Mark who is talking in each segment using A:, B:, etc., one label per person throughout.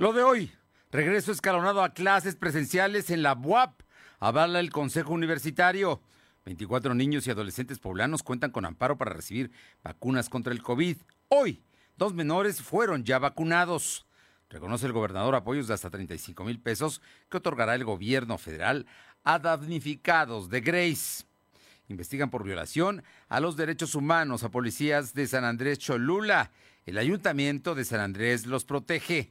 A: Lo de hoy, regreso escalonado a clases presenciales en la UAP, avala el Consejo Universitario. 24 niños y adolescentes poblanos cuentan con amparo para recibir vacunas contra el COVID. Hoy, dos menores fueron ya vacunados. Reconoce el gobernador apoyos de hasta 35 mil pesos que otorgará el gobierno federal a damnificados de Grace. Investigan por violación a los derechos humanos a policías de San Andrés Cholula. El ayuntamiento de San Andrés los protege.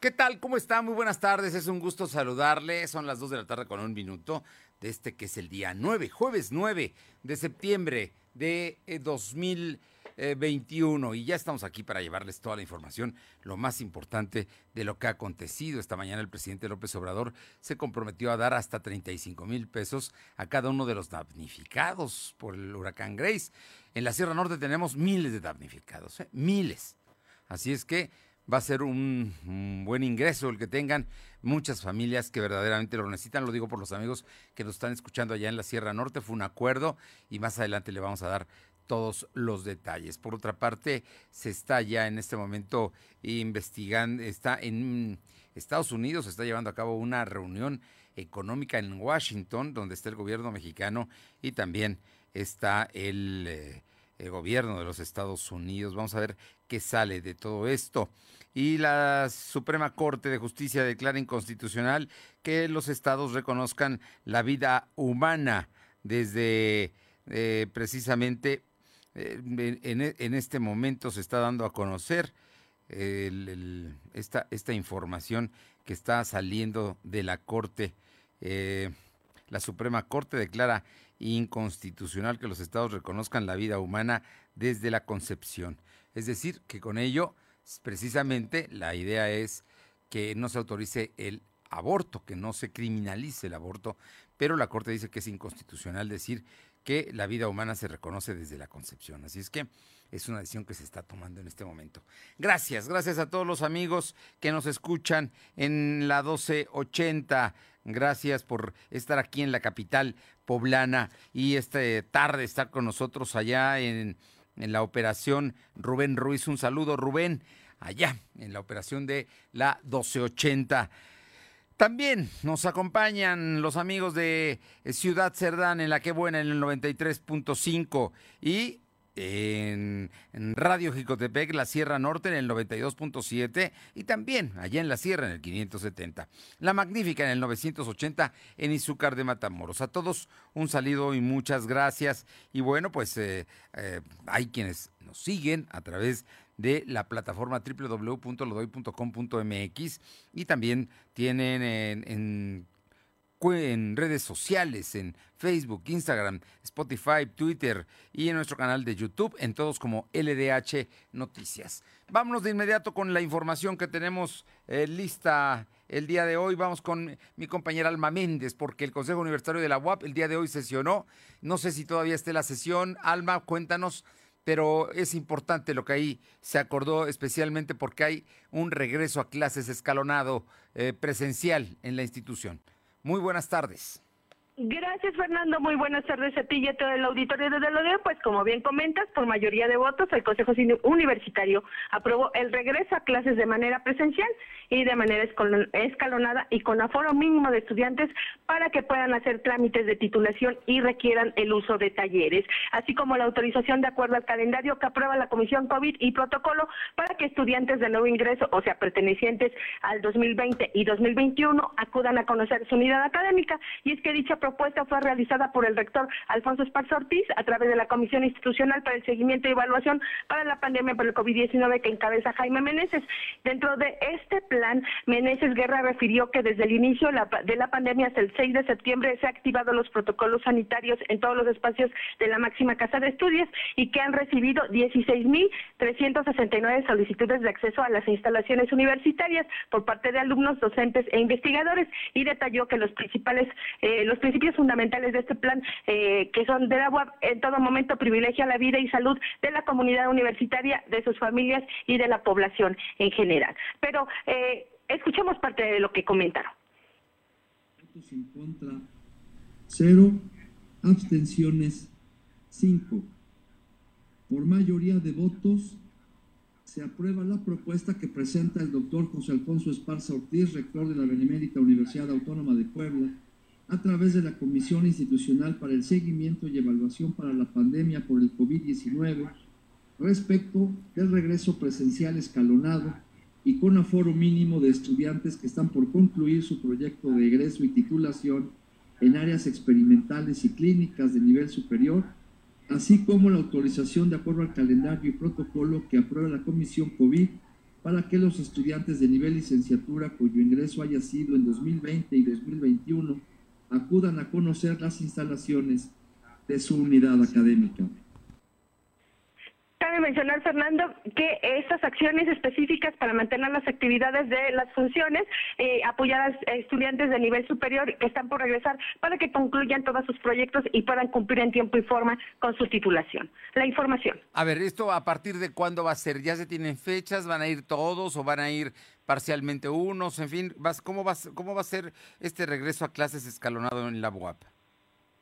A: ¿Qué tal? ¿Cómo está? Muy buenas tardes. Es un gusto saludarle. Son las 2 de la tarde con un minuto de este que es el día 9, jueves 9 de septiembre de 2021. Eh, y ya estamos aquí para llevarles toda la información, lo más importante de lo que ha acontecido. Esta mañana el presidente López Obrador se comprometió a dar hasta 35 mil pesos a cada uno de los damnificados por el huracán Grace. En la Sierra Norte tenemos miles de damnificados, ¿eh? miles. Así es que va a ser un, buen ingreso el que tengan muchas familias que verdaderamente lo necesitan. Lo digo por los amigos que nos están escuchando allá en la Sierra Norte. Fue un acuerdo y más adelante le vamos a dar todos los detalles. Por otra parte, se está ya en este momento investigando, está en Estados Unidos, se está llevando a cabo una reunión económica en Washington, donde está el gobierno mexicano y también está el... Eh, el gobierno de los Estados Unidos. Vamos a ver qué sale de todo esto. Y la Suprema Corte de Justicia declara inconstitucional que los estados reconozcan la vida humana desde eh, precisamente eh, en, este momento se está dando a conocer esta, esta, información que está saliendo de la Corte. Eh, la Suprema Corte declara inconstitucional que los estados reconozcan la vida humana desde la concepción. Es decir, que con ello, precisamente, la idea es que no se autorice el aborto, que no se criminalice el aborto, pero la Corte dice que es inconstitucional decir que la vida humana se reconoce desde la concepción. Así es que es una decisión que se está tomando en este momento. Gracias, gracias a todos los amigos que nos escuchan en la 1280 Gracias por estar aquí en la capital poblana y esta tarde estar con nosotros allá en, la operación Rubén Ruiz. Un saludo, Rubén, allá en la operación de la 1280. También nos acompañan los amigos de Ciudad Cerdán en la que buena en el 93.5 y en, Radio Jicotepec, la Sierra Norte en el 92.7 y también allá en la Sierra en el 570. La Magnífica en el 980 en Izúcar de Matamoros. A todos un saludo y muchas gracias. Y bueno, pues eh, eh, hay quienes nos siguen a través de la plataforma www.lodoy.com.mx y también tienen en en redes sociales, en Facebook, Instagram, Spotify, Twitter y en nuestro canal de YouTube, en todos como LDH Noticias. Vámonos de inmediato con la información que tenemos eh, lista el día de hoy. Vamos con mi compañera Alma Méndez, porque el Consejo Universitario de la UAP el día de hoy sesionó. No sé si todavía esté la sesión. Alma, cuéntanos pero es importante lo que ahí se acordó, especialmente porque hay un regreso a clases escalonado eh, presencial en la institución. Muy buenas tardes.
B: Gracias, Fernando. Muy buenas tardes a ti y a todo el auditorio de Delodeo. Pues como bien comentas, por mayoría de votos, el Consejo Universitario aprobó el regreso a clases de manera presencial y de manera escalonada y con aforo mínimo de estudiantes para que puedan hacer trámites de titulación y requieran el uso de talleres, así como la autorización de acuerdo al calendario que aprueba la Comisión COVID y protocolo para que estudiantes de nuevo ingreso, o sea, pertenecientes al 2020 y 2021, acudan a conocer su unidad académica. Y es que dicha propuesta fue realizada por el rector Alfonso Esparza Ortiz a través de la Comisión Institucional para el Seguimiento y Evaluación para la Pandemia por el COVID-19 que encabeza Jaime Meneses. Dentro de este plan, Meneses Guerra refirió que desde el inicio de la pandemia hasta el 6 de septiembre se han activado los protocolos sanitarios en todos los espacios de la máxima casa de estudios y que han recibido 16.369 solicitudes de acceso a las instalaciones universitarias por parte de alumnos, docentes e investigadores y detalló que los principales, eh, los fundamentales de este plan, eh, que son de la UAP, en todo momento privilegia la vida y salud de la comunidad universitaria, de sus familias y de la población en general. Pero eh, escuchemos parte de lo que comentaron.
C: En contra, cero, abstenciones, cinco. Por mayoría de votos, se aprueba la propuesta que presenta el doctor José Alfonso Esparza Ortiz, rector de la Benemérita Universidad Autónoma de Puebla, a través de la Comisión Institucional para el Seguimiento y Evaluación para la Pandemia por el COVID-19, respecto del regreso presencial escalonado y con aforo mínimo de estudiantes que están por concluir su proyecto de egreso y titulación en áreas experimentales y clínicas de nivel superior así como la autorización de acuerdo al calendario y protocolo que aprueba la Comisión COVID para que los estudiantes de nivel licenciatura cuyo ingreso haya sido en 2020 y 2021 acudan a conocer las instalaciones de su unidad académica.
B: Cabe mencionar, Fernando, que estas acciones específicas para mantener las actividades de las funciones, eh, apoyar a estudiantes de nivel superior que están por regresar para que concluyan todos sus proyectos y puedan cumplir en tiempo y forma con su titulación. La información.
A: A ver, ¿esto a partir de cuándo va a ser? ¿Ya se tienen fechas? ¿Van a ir todos o van a ir parcialmente unos? En fin, ¿cómo va, cómo va a ser este regreso a clases escalonado en la UAP?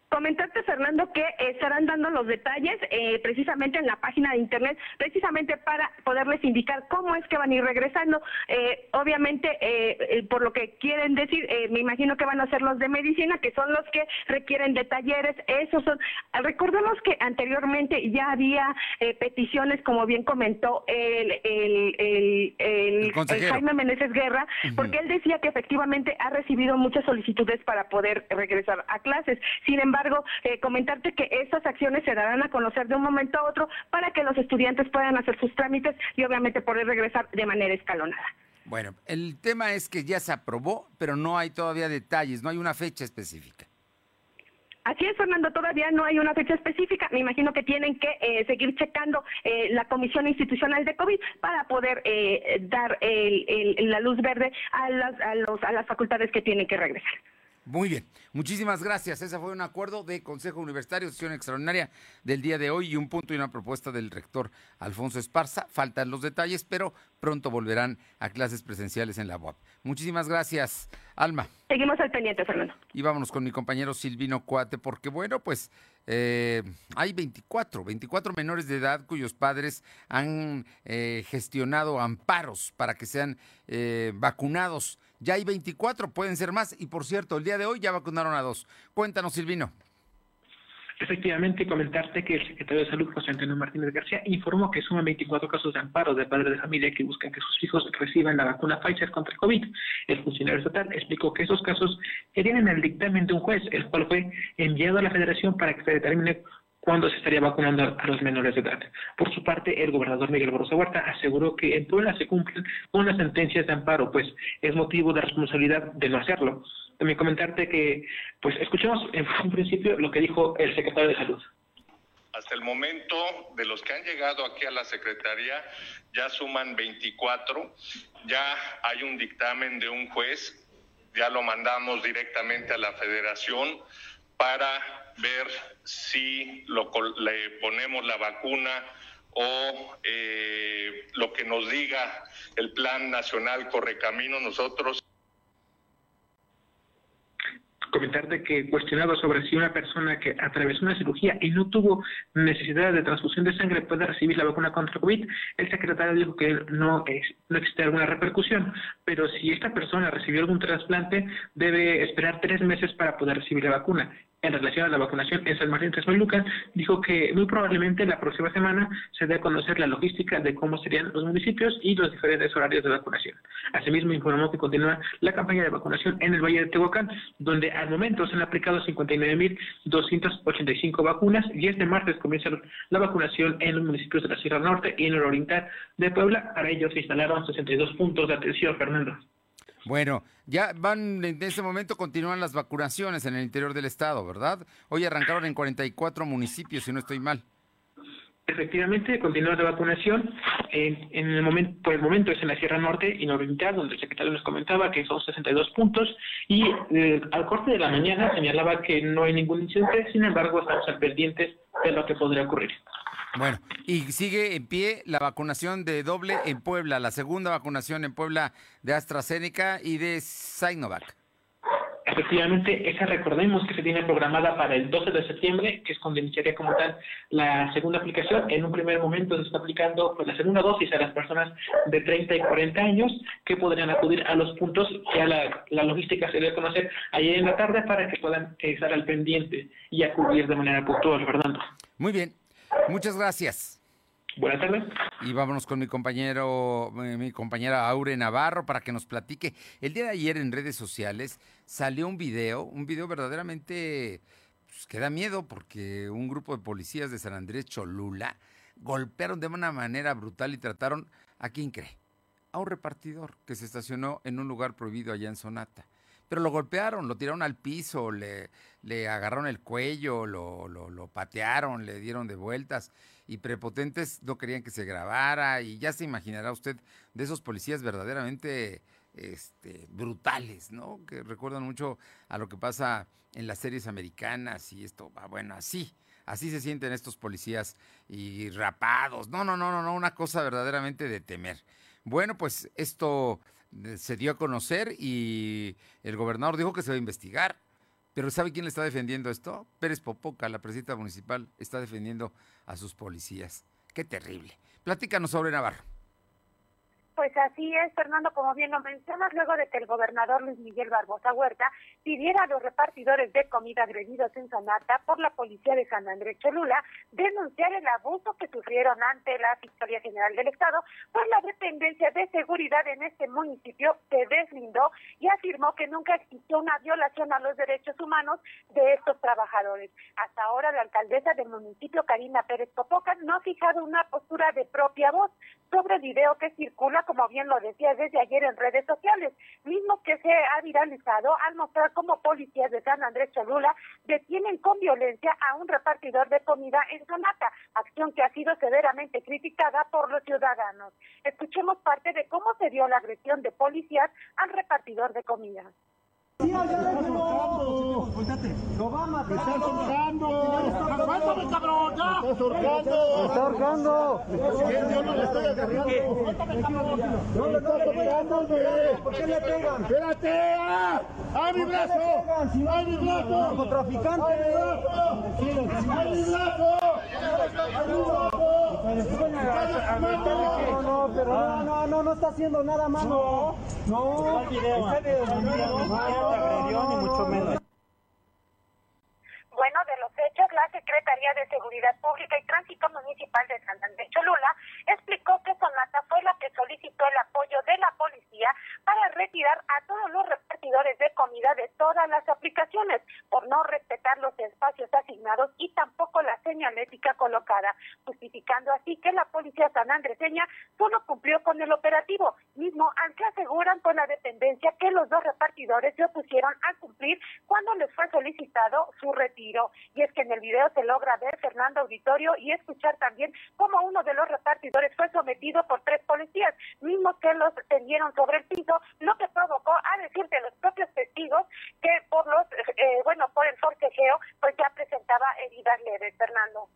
B: Comentarte, Fernando, que estarán dando los detalles eh, precisamente en la página de internet, precisamente para poderles indicar cómo es que van a ir regresando. Eh, obviamente, eh, por lo que quieren decir, me imagino que van a ser los de medicina, que son los que requieren de talleres. Esos son. Recordemos que anteriormente ya había peticiones, como bien comentó el, el, el, Jaime Meneses Guerra, porque él decía que efectivamente ha recibido muchas solicitudes para poder regresar a clases. Sin embargo, embargo, eh, comentarte que estas acciones se darán a conocer de un momento a otro para que los estudiantes puedan hacer sus trámites y obviamente poder regresar de manera escalonada.
A: Bueno, el tema es que ya se aprobó, pero no hay todavía detalles, no hay una fecha específica.
B: Así es, Fernando, todavía no hay una fecha específica. Me imagino que tienen que eh, seguir checando eh, la Comisión Institucional de COVID para poder dar la luz verde a a las facultades que tienen que regresar.
A: Muy bien, muchísimas gracias. Ese fue un acuerdo de Consejo Universitario, sesión extraordinaria del día de hoy y un punto y una propuesta del rector Alfonso Esparza. Faltan los detalles, pero pronto volverán a clases presenciales en la UAP. Muchísimas gracias, Alma.
B: Seguimos al pendiente, Fernando.
A: Y vámonos con mi compañero Silvino Cuate, porque bueno, pues eh, hay 24, 24 menores de edad cuyos padres han eh, gestionado amparos para que sean eh, vacunados ya hay 24, pueden ser más. Y por cierto, el día de hoy ya vacunaron a dos. Cuéntanos, Silvino.
D: Efectivamente, comentarte que el secretario de Salud, José Antonio Martínez García, informó que suman 24 casos de amparo de padres de familia que buscan que sus hijos reciban la vacuna Pfizer contra el COVID. El funcionario estatal explicó que esos casos serían en el dictamen de un juez, el cual fue enviado a la federación para que se determine cuándo se estaría vacunando a los menores de edad. Por su parte, el gobernador Miguel Barroso Huerta aseguró que en Puebla se cumplen con las sentencias de amparo, pues es motivo de responsabilidad de no hacerlo. También comentarte que, pues escuchemos en un principio lo que dijo el secretario de Salud.
E: Hasta el momento, de los que han llegado aquí a la Secretaría, ya suman 24, ya hay un dictamen de un juez, ya lo mandamos directamente a la federación para ver si lo, le ponemos la vacuna o eh, lo que nos diga el Plan Nacional Correcamino, nosotros
D: comentarte que cuestionado sobre si una persona que atravesó una cirugía y no tuvo necesidad de transfusión de sangre puede recibir la vacuna contra COVID, el secretario dijo que no, no existe alguna repercusión, pero si esta persona recibió algún trasplante, debe esperar tres meses para poder recibir la vacuna en relación a la vacunación en San Martín Texmelucan, dijo que muy probablemente la próxima semana se dé a conocer la logística de cómo serían los municipios y los diferentes horarios de vacunación. Asimismo, informó que continúa la campaña de vacunación en el Valle de Tehuacán, donde al momento se han aplicado 59.285 vacunas y este martes comienza la vacunación en los municipios de la Sierra Norte y en el oriental de Puebla. Para ello se instalaron 62 puntos de atención, Fernando.
A: Bueno, ya van, en este momento continúan las vacunaciones en el interior del estado, ¿verdad? Hoy arrancaron en 44 municipios, si no estoy mal.
D: Efectivamente, continúa la vacunación. en el momento, por el momento es en la Sierra Norte y Nororiental, donde el secretario nos comentaba que son 62 puntos y eh, al corte de la mañana señalaba que no hay ningún incidente, sin embargo estamos al pendientes de lo que podría ocurrir.
A: Bueno, y sigue en pie la vacunación de doble en Puebla, la segunda vacunación en Puebla de AstraZeneca y de Sinovac.
D: Efectivamente, esa recordemos que se tiene programada para el 12 de septiembre, que es cuando iniciaría como tal la segunda aplicación. En un primer momento se está aplicando pues, la segunda dosis a las personas de 30 y 40 años que podrían acudir a los puntos. Ya la, la logística se debe conocer ayer en la tarde para que puedan estar al pendiente y acudir de manera puntual, Fernando.
A: Muy bien, Muchas gracias.
D: Buenas tardes.
A: Y vámonos con mi compañero, eh, mi compañera Aure Navarro para que nos platique. El día de ayer en redes sociales salió un video, un video verdaderamente pues, que da miedo porque un grupo de policías de San Andrés Cholula golpearon de una manera brutal y trataron, ¿a quién cree? A un repartidor que se estacionó en un lugar prohibido allá en Sonata pero lo golpearon, lo tiraron al piso, le, le agarraron el cuello, lo, lo, patearon, le dieron de vueltas y prepotentes no querían que se grabara y ya se imaginará usted de esos policías verdaderamente este, brutales, ¿no? Que recuerdan mucho a lo que pasa en las series americanas y esto, va bueno, así, así se sienten estos policías y rapados, no, no, no, no, no, una cosa verdaderamente de temer. Bueno, pues esto se dio a conocer y el gobernador dijo que se va a investigar. Pero ¿sabe quién le está defendiendo esto? Pérez Popoca, la presidenta municipal, está defendiendo a sus policías. Qué terrible. Platícanos sobre Navarro.
F: Pues así es, Fernando, como bien lo mencionas, luego de que el gobernador Luis Miguel Barbosa Huerta pidiera a los repartidores de comida agredidos en Sonata por la policía de San Andrés Cholula denunciar el abuso que sufrieron ante la Fiscalía General del Estado, pues la dependencia de seguridad en este municipio se deslindó y afirmó que nunca existió una violación a los derechos humanos de estos trabajadores. Hasta ahora la alcaldesa del municipio, Karina Pérez Popoca, no ha fijado una postura de propia voz sobre el video que circula como bien lo decía desde ayer en redes sociales, mismo que se ha viralizado al mostrar cómo policías de San Andrés Cholula detienen con violencia a un repartidor de comida en Sonata, acción que ha sido severamente criticada por los ciudadanos. Escuchemos parte de cómo se dio la agresión de policías al repartidor de comida.
G: ¡Sí, ¡Lo va a matar! ¡Me estás ahorcando! ¡Aguántame, cabrón! ¡Ya! ¡Me estás ahorcando! ¡Me está ahorcando! Yo no le estoy agarrando. ¡Suéltame, cabrón! ¡No le estoy ahorcando, ¿Por qué le pegan? ¡Espérate! ¡Ah! ¡Ay, mi brazo! ¡Ay, mi brazo! ¡Narcotraficante! ¡Ay, mi brazo! ¡Ay, mi brazo! No, no, pero no, no, no, no está haciendo nada malo. No, no.
F: Ni mucho menos. Bueno, de los hechos, la Secretaría de Seguridad Pública y Tránsito Municipal de San Andrés Cholula explicó que Sonata fue la solicitó el apoyo de la policía para retirar a todos los repartidores de comida de todas las aplicaciones por no respetar los espacios asignados y tampoco la señalética colocada, justificando así que la policía sanandreseña solo cumplió con el operativo, mismo al que aseguran con la dependencia que los dos repartidores se opusieron a cumplir cuando les fue solicitado su retiro. Y es que en el video se logra ver Fernando Auditorio y escuchar también cómo uno de los repartidores fue sometido por tres policías, mismos que los tendieron sobre el piso, lo que provocó, a decir de los propios testigos, que por los, eh, bueno, por el forcejeo, pues ya presentaba heridas leves, Fernando.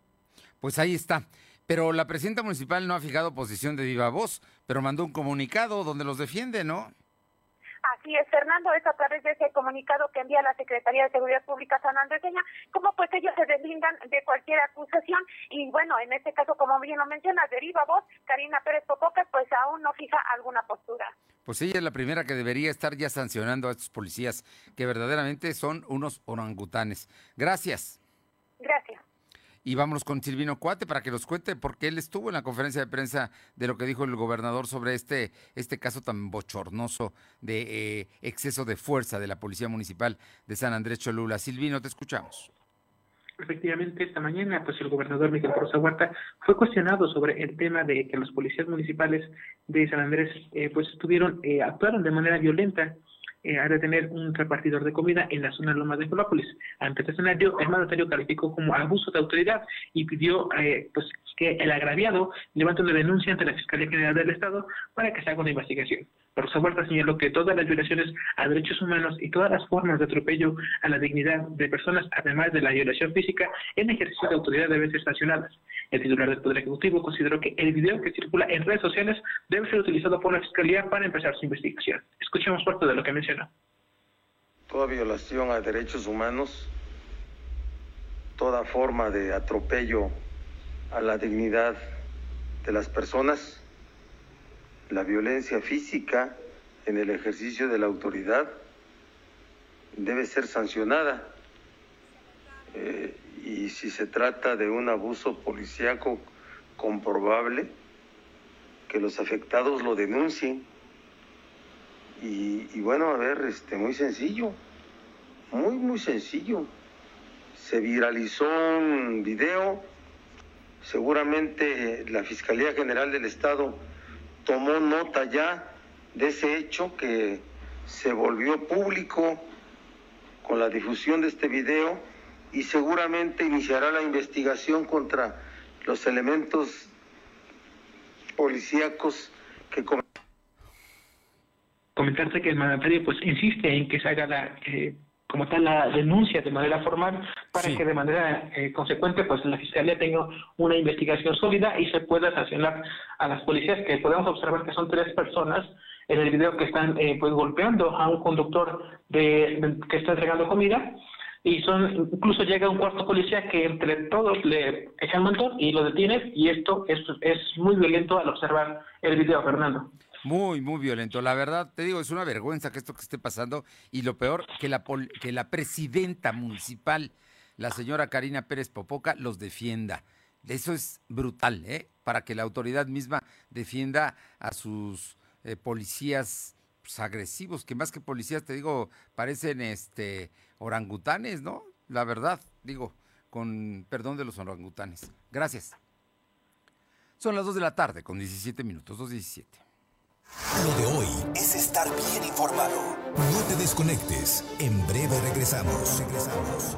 A: Pues ahí está. Pero la presidenta municipal no ha fijado posición de viva voz, pero mandó un comunicado donde los defiende, ¿no?
F: Así es, Fernando, es a través de ese comunicado que envía la Secretaría de Seguridad Pública San Andreseña, como pues ellos se deslindan de cualquier acusación y bueno, en este caso, como bien lo menciona, deriva voz, Karina Pérez Popoca, pues aún no fija alguna postura.
A: Pues ella es la primera que debería estar ya sancionando a estos policías, que verdaderamente son unos orangutanes. Gracias.
F: Gracias.
A: Y vámonos con Silvino Cuate para que nos cuente, porque él estuvo en la conferencia de prensa de lo que dijo el gobernador sobre este, este caso tan bochornoso de eh, exceso de fuerza de la Policía Municipal de San Andrés Cholula. Silvino, te escuchamos.
D: Efectivamente, esta mañana, pues el gobernador Miguel Rosa Huerta fue cuestionado sobre el tema de que los policías municipales de San Andrés, eh, pues estuvieron, eh, actuaron de manera violenta eh, a detener un repartidor de comida en la zona de Lomas de Colópolis. Ante este escenario, el mandatario calificó como abuso de autoridad y pidió eh, pues, que el agraviado levante una denuncia ante la Fiscalía General del Estado para que se haga una investigación. Rosa Huerta señaló que todas las violaciones a derechos humanos y todas las formas de atropello a la dignidad de personas, además de la violación física, en ejercicio de autoridad deben ser sancionadas. El titular del Poder Ejecutivo consideró que el video que circula en redes sociales debe ser utilizado por la Fiscalía para empezar su investigación. Escuchemos parte de lo que mencionó.
H: Toda violación a derechos humanos, toda forma de atropello a la dignidad de las personas, la violencia física en el ejercicio de la autoridad debe ser sancionada. Eh, y si se trata de un abuso policíaco comprobable, que los afectados lo denuncien. Y, y, bueno, a ver, este, muy sencillo, muy, muy sencillo. Se viralizó un video, seguramente la Fiscalía General del Estado tomó nota ya de ese hecho que se volvió público con la difusión de este video y seguramente iniciará la investigación contra los elementos policíacos que
D: comentarte que el mandatario pues insiste en que se haga la eh, como tal la denuncia de manera formal para que de manera eh, consecuente pues la fiscalía tenga una investigación sólida y se pueda sancionar a las policías que podemos observar que son tres personas en el video que están eh, pues golpeando a un conductor de, que está entregando comida y son incluso llega un cuarto policía que entre todos le echan montón y lo detiene y esto es, es muy violento al observar el video Fernando
A: muy, muy violento. La verdad, te digo, es una vergüenza que esto que esté pasando y lo peor, que la, que la presidenta municipal, la señora Karina Pérez Popoca, los defienda. Eso es brutal, ¿eh? Para que la autoridad misma defienda a sus eh, policías pues, agresivos, que más que policías, te digo, parecen este orangutanes, ¿no? La verdad, digo, con perdón de los orangutanes. Gracias. Son las 2 de la tarde con 17 minutos, 2.17.
I: Lo de hoy es estar bien informado. No te desconectes. En breve regresamos. Regresamos.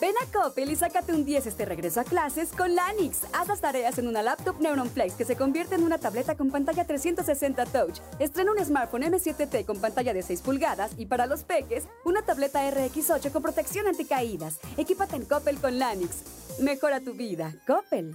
J: Ven a Coppel y sácate un 10 este regreso a clases con Lanix. Haz las tareas en una laptop Neuron Flex que se convierte en una tableta con pantalla 360 Touch. Estrena un smartphone M7T con pantalla de 6 pulgadas y para los peques, una tableta RX8 con protección anticaídas. Equípate en Coppel con Lanix. Mejora tu vida. Coppel.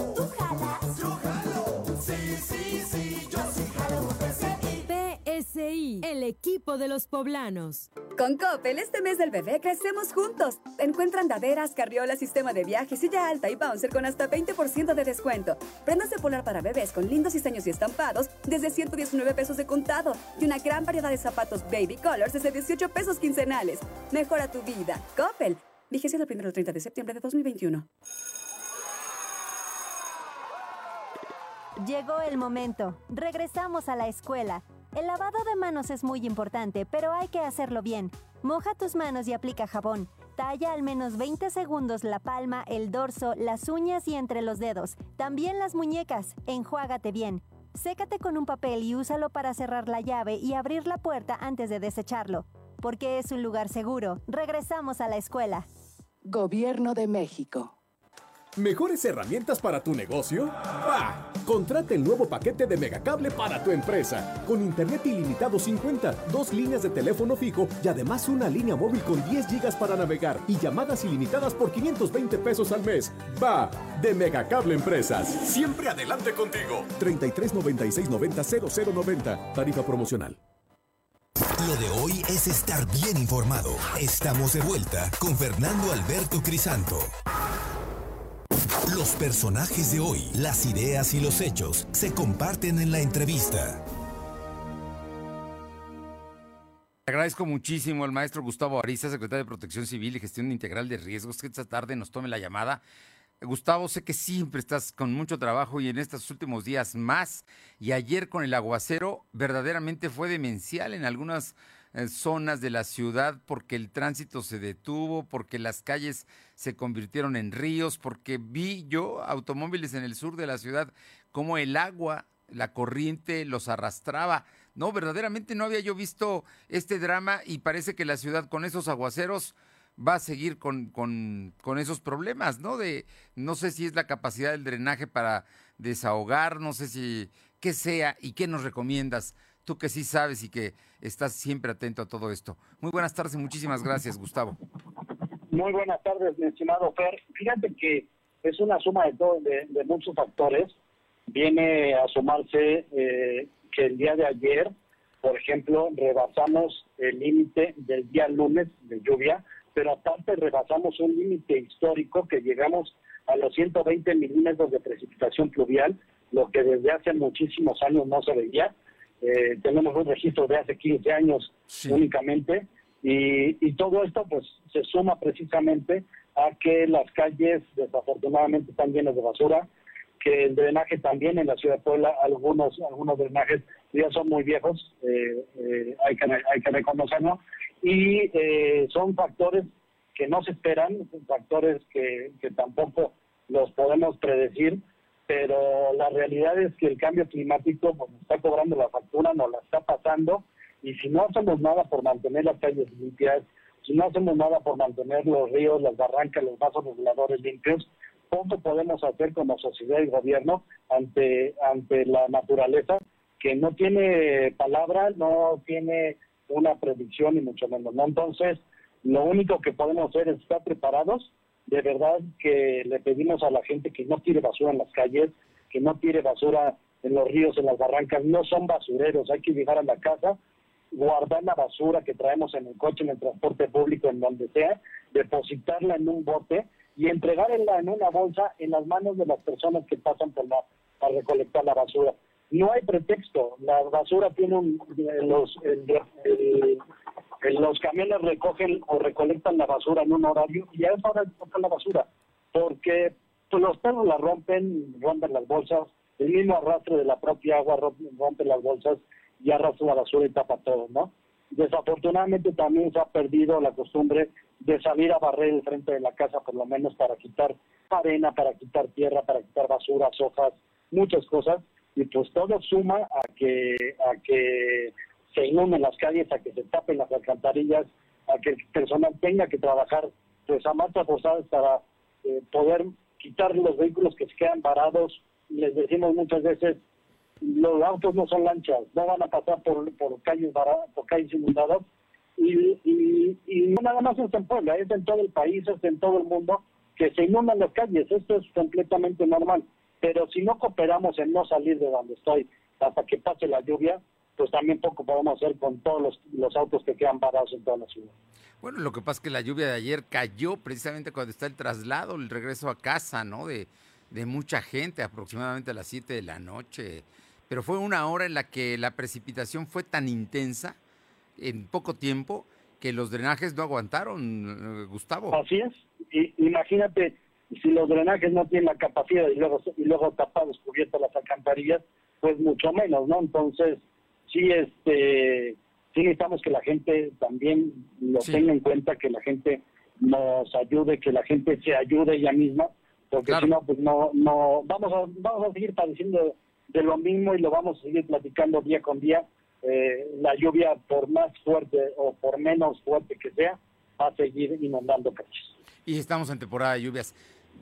K: El equipo de los poblanos.
J: Con Coppel, este mes del bebé crecemos juntos. Encuentra andaderas, carriolas, sistema de viaje, silla alta y bouncer con hasta 20% de descuento. Prendas de polar para bebés con lindos diseños y estampados desde 119 pesos de contado. Y una gran variedad de zapatos baby colors desde 18 pesos quincenales. Mejora tu vida. Coppel. Vigencia del 1 al 30 de septiembre de 2021.
L: Llegó el momento. Regresamos a la escuela. El lavado de manos es muy importante, pero hay que hacerlo bien. Moja tus manos y aplica jabón. Talla al menos 20 segundos la palma, el dorso, las uñas y entre los dedos. También las muñecas. Enjuágate bien. Sécate con un papel y úsalo para cerrar la llave y abrir la puerta antes de desecharlo. Porque es un lugar seguro. Regresamos a la escuela.
M: Gobierno de México. ¿Mejores herramientas para tu negocio? ¡Bah! Contrata el nuevo paquete de Megacable para tu empresa. Con internet ilimitado 50, dos líneas de teléfono fijo y además una línea móvil con 10 gigas para navegar y llamadas ilimitadas por 520 pesos al mes. ¡Va! De Megacable Empresas. Siempre adelante contigo. 33 96 90 0090. Tarifa promocional.
I: Lo de hoy es estar bien informado. Estamos de vuelta con Fernando Alberto Crisanto. Los personajes de hoy, las ideas y los hechos se comparten en la entrevista.
A: Agradezco muchísimo al maestro Gustavo Ariza, secretario de Protección Civil y Gestión Integral de Riesgos, que esta tarde nos tome la llamada. Gustavo, sé que siempre estás con mucho trabajo y en estos últimos días más. Y ayer con el aguacero verdaderamente fue demencial en algunas eh, zonas de la ciudad porque el tránsito se detuvo, porque las calles se convirtieron en ríos, porque vi yo automóviles en el sur de la ciudad como el agua, la corriente los arrastraba. No, verdaderamente no había yo visto este drama y parece que la ciudad con esos aguaceros va a seguir con, con, con, esos problemas, ¿no? De, no sé si es la capacidad del drenaje para desahogar, no sé si qué sea y qué nos recomiendas, tú que sí sabes y que estás siempre atento a todo esto. Muy buenas tardes y muchísimas gracias, Gustavo.
N: Muy buenas tardes, mi estimado Fer. Fíjate que es una suma de, todo, de, de muchos factores. Viene a sumarse eh, que el día de ayer, por ejemplo, rebasamos el límite del día lunes de lluvia, pero aparte rebasamos un límite histórico que llegamos a los 120 milímetros de precipitación pluvial, lo que desde hace muchísimos años no se veía. Eh, tenemos un registro de hace 15 años únicamente y, y todo esto pues se suma precisamente a que las calles desafortunadamente están llenas de basura, que el drenaje también en la ciudad de Puebla, algunos algunos drenajes ya son muy viejos, eh, eh, hay, que, hay que reconocerlo, y eh, son factores que no se esperan, factores que, que tampoco los podemos predecir, pero la realidad es que el cambio climático pues, está cobrando la factura, nos la está pasando, y si no hacemos nada por mantener las calles limpias, si no hacemos nada por mantener los ríos, las barrancas, los vasos reguladores limpios, poco podemos hacer como sociedad y gobierno ante, ante la naturaleza que no tiene palabra, no tiene una predicción y mucho menos. ¿no? Entonces, lo único que podemos hacer es estar preparados. De verdad que le pedimos a la gente que no tire basura en las calles, que no tire basura en los ríos, en las barrancas. No son basureros, hay que llegar a la casa, guardar la basura que traemos en el coche, en el transporte público, en donde sea, depositarla en un bote y entregarla en una bolsa en las manos de las personas que pasan por la, para recolectar la basura. No hay pretexto, la basura tiene un, los, el, los camiones recogen o recolectan la basura en un horario y a esa hora tocan la basura, porque pues, los perros la rompen, rompen las bolsas, el mismo arrastre de la propia agua rompe las bolsas y arrastra la basura y tapa todo, ¿no? Desafortunadamente también se ha perdido la costumbre de salir a barrer el frente de la casa, por lo menos para quitar arena, para quitar tierra, para quitar basura, hojas, muchas cosas, y pues todo suma a que a que se inunden las calles, a que se tapen las alcantarillas, a que el personal tenga que trabajar pues a marchas forzadas para eh, poder quitar los vehículos que se quedan varados. Les decimos muchas veces, los autos no son lanchas, no van a pasar por, por calles varadas, por calles inundadas, y, y, y no nada más es en Puebla, es en todo el país, es en todo el mundo, que se inundan las calles, esto es completamente normal, pero si no cooperamos en no salir de donde estoy hasta que pase la lluvia, pues también poco podemos hacer con todos los, los autos que quedan parados en toda la ciudad.
A: Bueno, lo que pasa es que la lluvia de ayer cayó precisamente cuando está el traslado, el regreso a casa, ¿no? De, de mucha gente, aproximadamente a las 7 de la noche. Pero fue una hora en la que la precipitación fue tan intensa en poco tiempo que los drenajes no aguantaron, Gustavo.
N: Así es. Y, imagínate, si los drenajes no tienen la capacidad y luego, y luego tapados, cubiertas las alcantarillas, pues mucho menos, ¿no? Entonces, sí, este, sí necesitamos que la gente también lo
A: Sí.
N: tenga en cuenta, que la gente nos ayude, que la gente se ayude ella misma, porque si no, pues no, no, vamos a, vamos a seguir padeciendo de lo mismo y lo vamos a seguir platicando día con día. Eh, la lluvia, por más fuerte o por menos fuerte que sea, va a seguir inundando calles.
A: Y estamos en temporada de lluvias.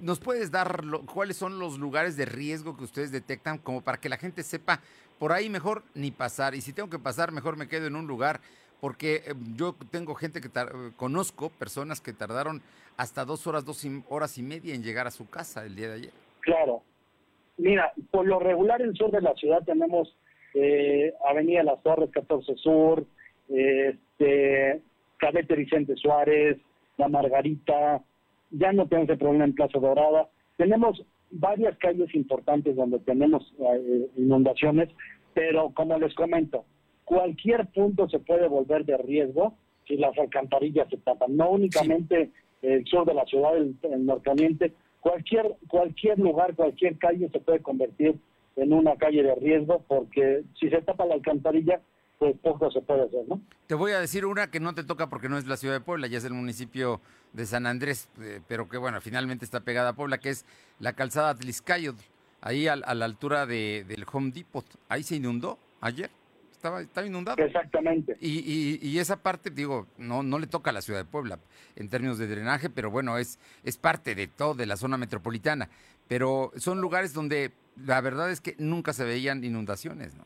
A: ¿Nos puedes dar lo- cuáles son los lugares de riesgo que ustedes detectan como para que la gente sepa por ahí mejor ni pasar? Y si tengo que pasar, mejor me quedo en un lugar porque eh, yo tengo gente que conozco personas que tardaron hasta dos horas, dos horas y media en llegar a su casa el día de ayer.
N: Claro. Mira, por lo regular en el sur de la ciudad tenemos eh, Avenida Las Torres 14 Sur, eh, este, Cadete Vicente Suárez, La Margarita, ya no tenemos el problema en Plaza Dorada. Tenemos varias calles importantes donde tenemos eh, inundaciones, pero como les comento, cualquier punto se puede volver de riesgo si las alcantarillas se tapan. No únicamente el sur de la ciudad, el, el norponiente, cualquier cualquier lugar, cualquier calle se puede convertir en una calle de riesgo porque si se tapa la alcantarilla, pues poco se puede hacer, ¿no?
A: Te voy a decir una que no te toca porque no es la ciudad de Puebla, ya es el municipio de San Andrés, eh, pero que bueno, finalmente está pegada a Puebla, que es la calzada Tliscayo, ahí al- a, la altura de, del Home Depot. Ahí se inundó ayer, estaba, estaba inundado.
N: Exactamente.
A: Y, y- y esa parte, digo, no, no le toca a la ciudad de Puebla en términos de drenaje, pero bueno, es, es parte de todo, de la zona metropolitana. Pero son lugares donde la verdad es que nunca se veían inundaciones, ¿no?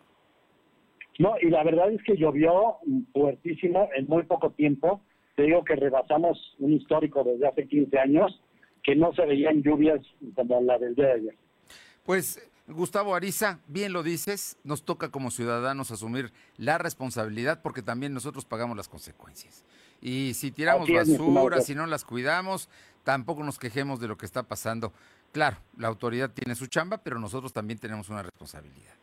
N: No, y la verdad es que llovió fuertísimo en muy poco tiempo. Te digo que rebasamos un histórico desde hace 15 años que no se veían lluvias como la del día de ayer.
A: Pues Gustavo Ariza, bien lo dices, nos toca como ciudadanos asumir la responsabilidad porque también nosotros pagamos las consecuencias. Y si tiramos
N: es,
A: basura, si no las cuidamos, tampoco nos quejemos de lo que está pasando. Claro, la autoridad tiene su chamba, pero nosotros también tenemos una responsabilidad.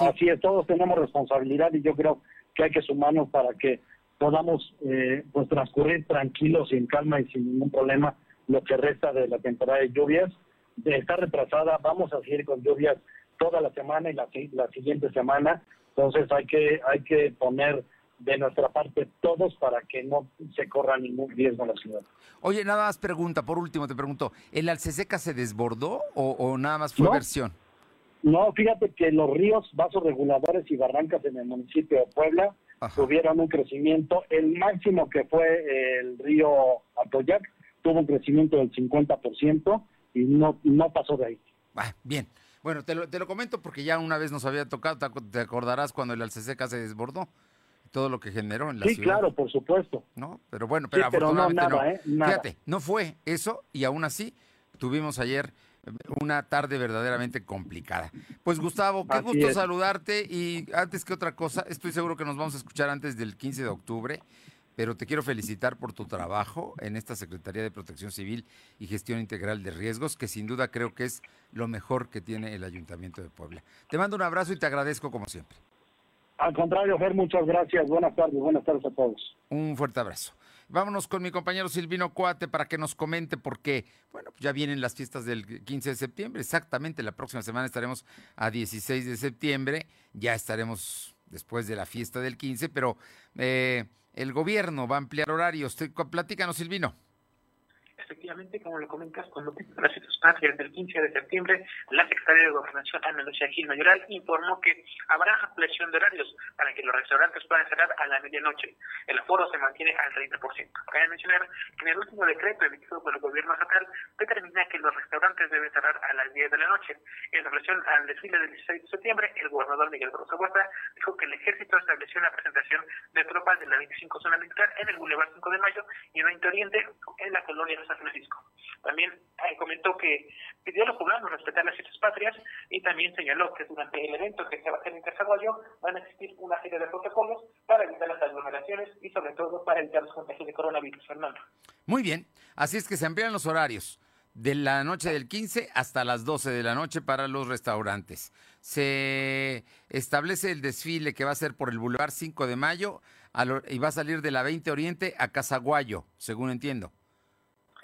N: Así es, todos tenemos responsabilidad y yo creo que hay que sumarnos para que podamos eh, pues transcurrir tranquilos y en calma y sin ningún problema lo que resta de la temporada de lluvias. De estar retrasada, vamos a seguir con lluvias toda la semana y la, la siguiente semana. Entonces hay que hay que poner de nuestra parte todos para que no se corra ningún riesgo en la ciudad.
A: Oye, nada más pregunta, por último te pregunto, ¿el Alceseca se desbordó o, o nada más fue
N: No.
A: versión?
N: No, fíjate que los ríos, vasos reguladores y barrancas en el municipio de Puebla tuvieron un crecimiento. El máximo que fue el río Atoyac tuvo un crecimiento del 50% y no, no pasó de ahí.
A: Ah, bien. Bueno, te lo, te lo comento porque ya una vez nos había tocado, te acordarás cuando el Alceseca se desbordó, todo lo que generó en la
N: Sí,
A: ciudad.
N: claro, por supuesto.
A: ¿no? Pero bueno,
N: Sí,
A: pero
N: pero no,
A: afortunadamente no.
N: nada, ¿eh? Nada.
A: Fíjate, no fue eso y aún así tuvimos ayer eh, una tarde verdaderamente complicada. Pues Gustavo, qué
N: Así
A: gusto
N: es.
A: saludarte y antes que otra cosa, estoy seguro que nos vamos a escuchar antes del 15 de octubre, pero te quiero felicitar por tu trabajo en esta Secretaría de Protección Civil y Gestión Integral de Riesgos, que sin duda creo que es lo mejor que tiene el Ayuntamiento de Puebla. Te mando un abrazo y te agradezco como siempre.
N: Al contrario, Fer, muchas gracias. Buenas tardes, buenas tardes a todos.
A: Un fuerte abrazo. Vámonos con mi compañero Silvino Cuate para que nos comente por qué. Bueno, ya vienen las fiestas del 15 de septiembre. Exactamente, la próxima semana estaremos a 16 de septiembre. Ya estaremos después de la fiesta del 15, pero eh, el gobierno va a ampliar horarios. Platícanos, Silvino.
D: Efectivamente, como lo comentas, con motivo de las fiestas patrias del 15 de septiembre, la Secretaría de Gobernación, Ana Lucía Gil Mayoral, informó que habrá ampliación de horarios para que los restaurantes puedan cerrar a la medianoche. El aforo se mantiene al 30%. Cabe mencionar que en el último decreto emitido por el gobierno estatal determina que los restaurantes deben cerrar a las 10 de la noche. En relación al desfile del 16 de septiembre, el gobernador Miguel Barroso Huerta dijo que el ejército estableció una presentación de tropas de la 25 zona militar en el Boulevard 5 de Mayo y en Oriente Oriente en la colonia de Francisco. También eh, comentó que pidió a los poblanos respetar las fiestas patrias y también señaló que durante el evento que se va a hacer en Casaguayo van a existir una serie de protocolos para evitar las aglomeraciones y sobre todo para evitar los contagios de coronavirus, Fernando.
A: Muy bien, así es que se amplían los horarios de la noche del 15 hasta las 12 de la noche para los restaurantes. Se establece el desfile que va a ser por el Boulevard 5 de Mayo y va a salir de la 20 Oriente a Casaguayo, según entiendo.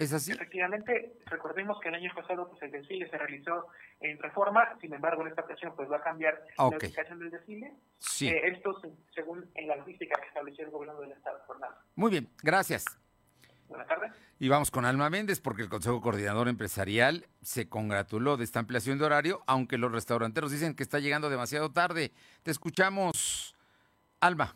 A: ¿Es así?
D: Efectivamente, recordemos que el año pasado pues, el desfile se realizó en reforma, sin embargo en esta ocasión pues va a cambiar la ubicación del desfile.
A: Sí.
D: Eh, esto se- según en la logística que estableció el gobierno del estado, Fernando.
A: Muy bien, gracias.
D: Buenas tardes.
A: Y vamos con Alma Méndez porque el Consejo Coordinador Empresarial se congratuló de esta ampliación de horario, aunque los restauranteros dicen que está llegando demasiado tarde. Te escuchamos, Alma.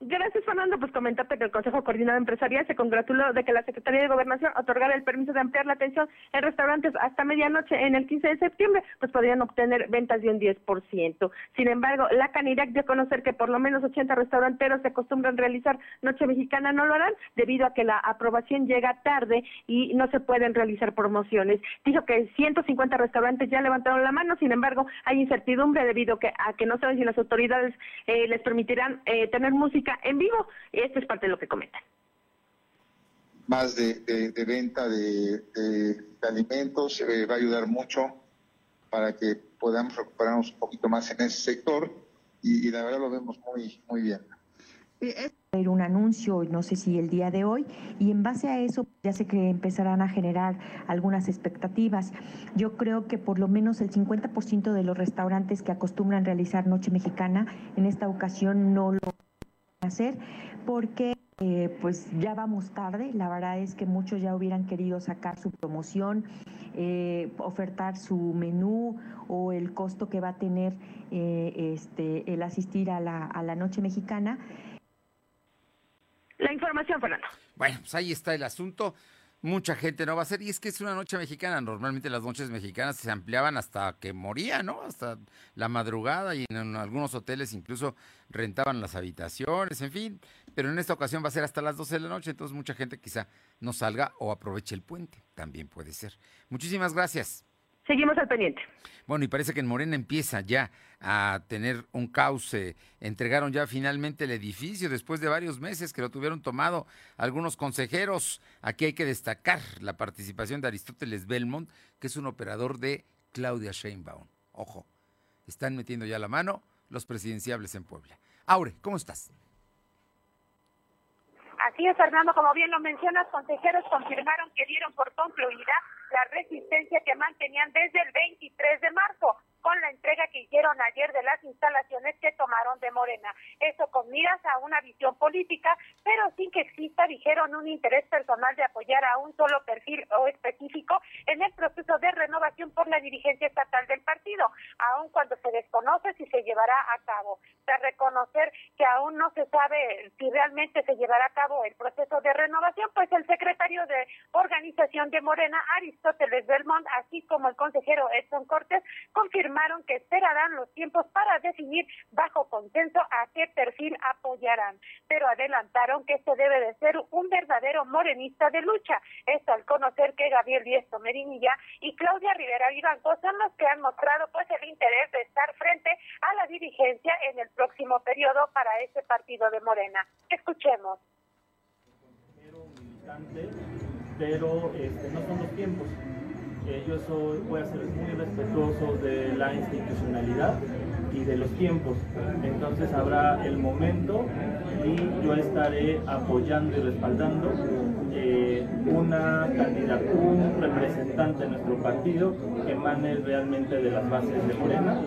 B: Gracias, Fernando. Pues comentarte que el Consejo Coordinado Empresarial se congratuló de que la Secretaría de Gobernación otorgara el permiso de ampliar la atención en restaurantes hasta medianoche en el 15 de septiembre, pues podrían obtener ventas de un 10%. Sin embargo, la Canirac dio a conocer que por lo menos 80 restauranteros se acostumbran realizar Noche Mexicana no lo harán debido a que la aprobación llega tarde y no se pueden realizar promociones. Dijo que 150 restaurantes ya levantaron la mano, sin embargo, hay incertidumbre debido que, a que no saben si las autoridades eh, les permitirán eh, tener música en vivo. Esto es parte de lo que comentan.
O: más de, de- de venta de, de- de alimentos, eh, va a ayudar mucho para que podamos recuperarnos un poquito más en ese sector y, y la verdad lo vemos muy, muy bien.
P: haber un anuncio, no sé si el día de hoy, y en base a eso ya sé que empezarán a generar algunas expectativas. Yo creo que por lo menos el 50% de los restaurantes que acostumbran realizar Noche Mexicana en esta ocasión no lo hacer porque eh, pues ya vamos tarde. La verdad es que muchos ya hubieran querido sacar su promoción, eh, ofertar su menú o el costo que va a tener eh, este, el asistir a la, a la Noche Mexicana.
B: La información, Fernando.
A: Bueno, pues ahí está el asunto. Mucha gente no va a ser. Y es que es una noche mexicana. Normalmente las noches mexicanas se ampliaban hasta que moría, ¿no? Hasta la madrugada y en algunos hoteles incluso rentaban las habitaciones, en fin. Pero en esta ocasión va a ser hasta las 12 de la noche. Entonces mucha gente quizá no salga o aproveche el puente. También puede ser. Muchísimas gracias.
B: Seguimos al pendiente.
A: Bueno, y parece que en Morena empieza ya a tener un cauce. Entregaron ya finalmente el edificio después de varios meses que lo tuvieron tomado algunos consejeros. Aquí hay que destacar la participación de Aristóteles Belmont, que es un operador de Claudia Sheinbaum. Ojo, están metiendo ya la mano los presidenciables en Puebla. Aure, ¿cómo estás?
F: Así es, Fernando, como bien lo mencionas, consejeros confirmaron que dieron por concluida la resistencia que mantenían desde el 23 de marzo con la entrega que hicieron ayer de las instalaciones que tomaron de Morena. Eso con miras a una visión política, pero sin que exista, dijeron, un interés personal de apoyar a un solo perfil o específico en el proceso de renovación por la dirigencia estatal del partido, aun cuando se desconoce si se llevará a cabo. Tras reconocer que aún no se sabe si realmente se llevará a cabo el proceso de renovación, pues el secretario de organización de Morena, Aristóteles Belmont, así como el consejero Edson Cortés, confirmaron que esperarán los tiempos para definir bajo consenso a qué perfil apoyarán, pero adelantaron que este debe de ser un verdadero morenista de lucha. Esto al conocer que Gabriel Díaz Tomerinilla y Claudia Rivera Vivanco son los que han mostrado pues el interés de estar frente a la dirigencia en el próximo periodo para ese partido de Morena. Escuchemos.
Q: pero este, no son los tiempos. Yo soy, voy a ser muy respetuoso de la institucionalidad y de los tiempos. Entonces habrá el momento y yo estaré apoyando y respaldando eh, una candidatura, un representante de nuestro partido que emane realmente de las bases de Morena.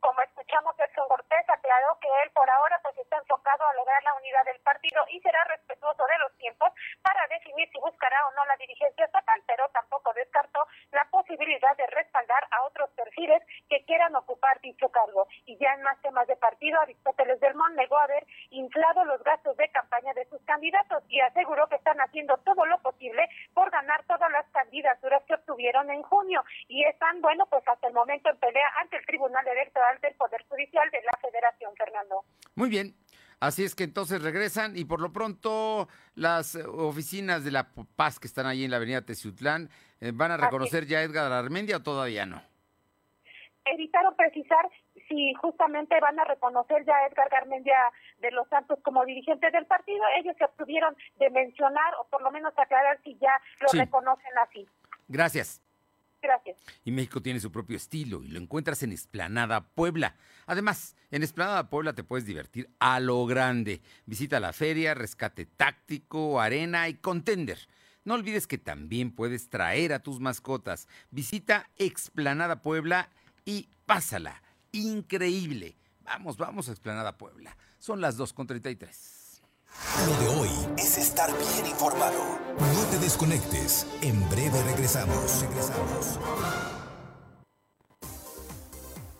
F: Como escuchamos, Edson Cortés aclaró que por ahora pues está enfocado a lograr la unidad del partido y será respetuoso de los tiempos para definir si buscará o no la dirigencia estatal, pero tampoco descartó la posibilidad de respaldar a otros perfiles que quieran ocupar dicho cargo. Y ya en más temas de partido, Aristóteles Belmont negó haber inflado los gastos de campaña de sus candidatos y aseguró que están haciendo todo lo posible por ganar todas las candidaturas que obtuvieron en junio y están, bueno, pues hasta el momento en pelea ante el Tribunal Electoral del Poder Judicial de la Federación, Fernando.
A: Muy bien. Así es que entonces regresan y por lo pronto las oficinas de la Paz que están ahí en la avenida Teciutlán eh, van a reconocer ya a Edgar Armendia o todavía no.
F: Evitaron precisar si justamente van a reconocer ya a Edgar Garmendia de los Santos como dirigente del partido. Ellos se abstuvieron de mencionar o por lo menos aclarar si ya lo
A: Sí.
F: reconocen así.
A: Gracias.
F: Gracias.
A: Y México tiene su propio estilo y lo encuentras en Esplanada Puebla. Además, en Esplanada Puebla te puedes divertir a lo grande. Visita la feria, rescate táctico, arena y contender. No olvides que también puedes traer a tus mascotas. Visita Explanada Puebla y pásala. Increíble. Vamos, vamos a Explanada Puebla. Son las 2.33.
I: Lo de hoy es estar bien informado. No te desconectes. En breve regresamos. Regresamos.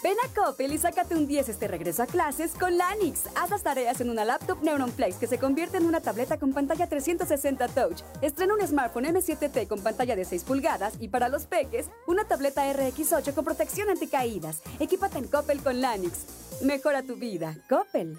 J: Ven a Coppel y sácate un 10 este regreso a clases con Lanix. Haz las tareas en una laptop Neuron Flex que se convierte en una tableta con pantalla 360 Touch. Estrena un smartphone M7T con pantalla de 6 pulgadas y para los peques, una tableta RX8 con protección anticaídas. Equípate en Coppel con Lanix. Mejora tu vida. Coppel.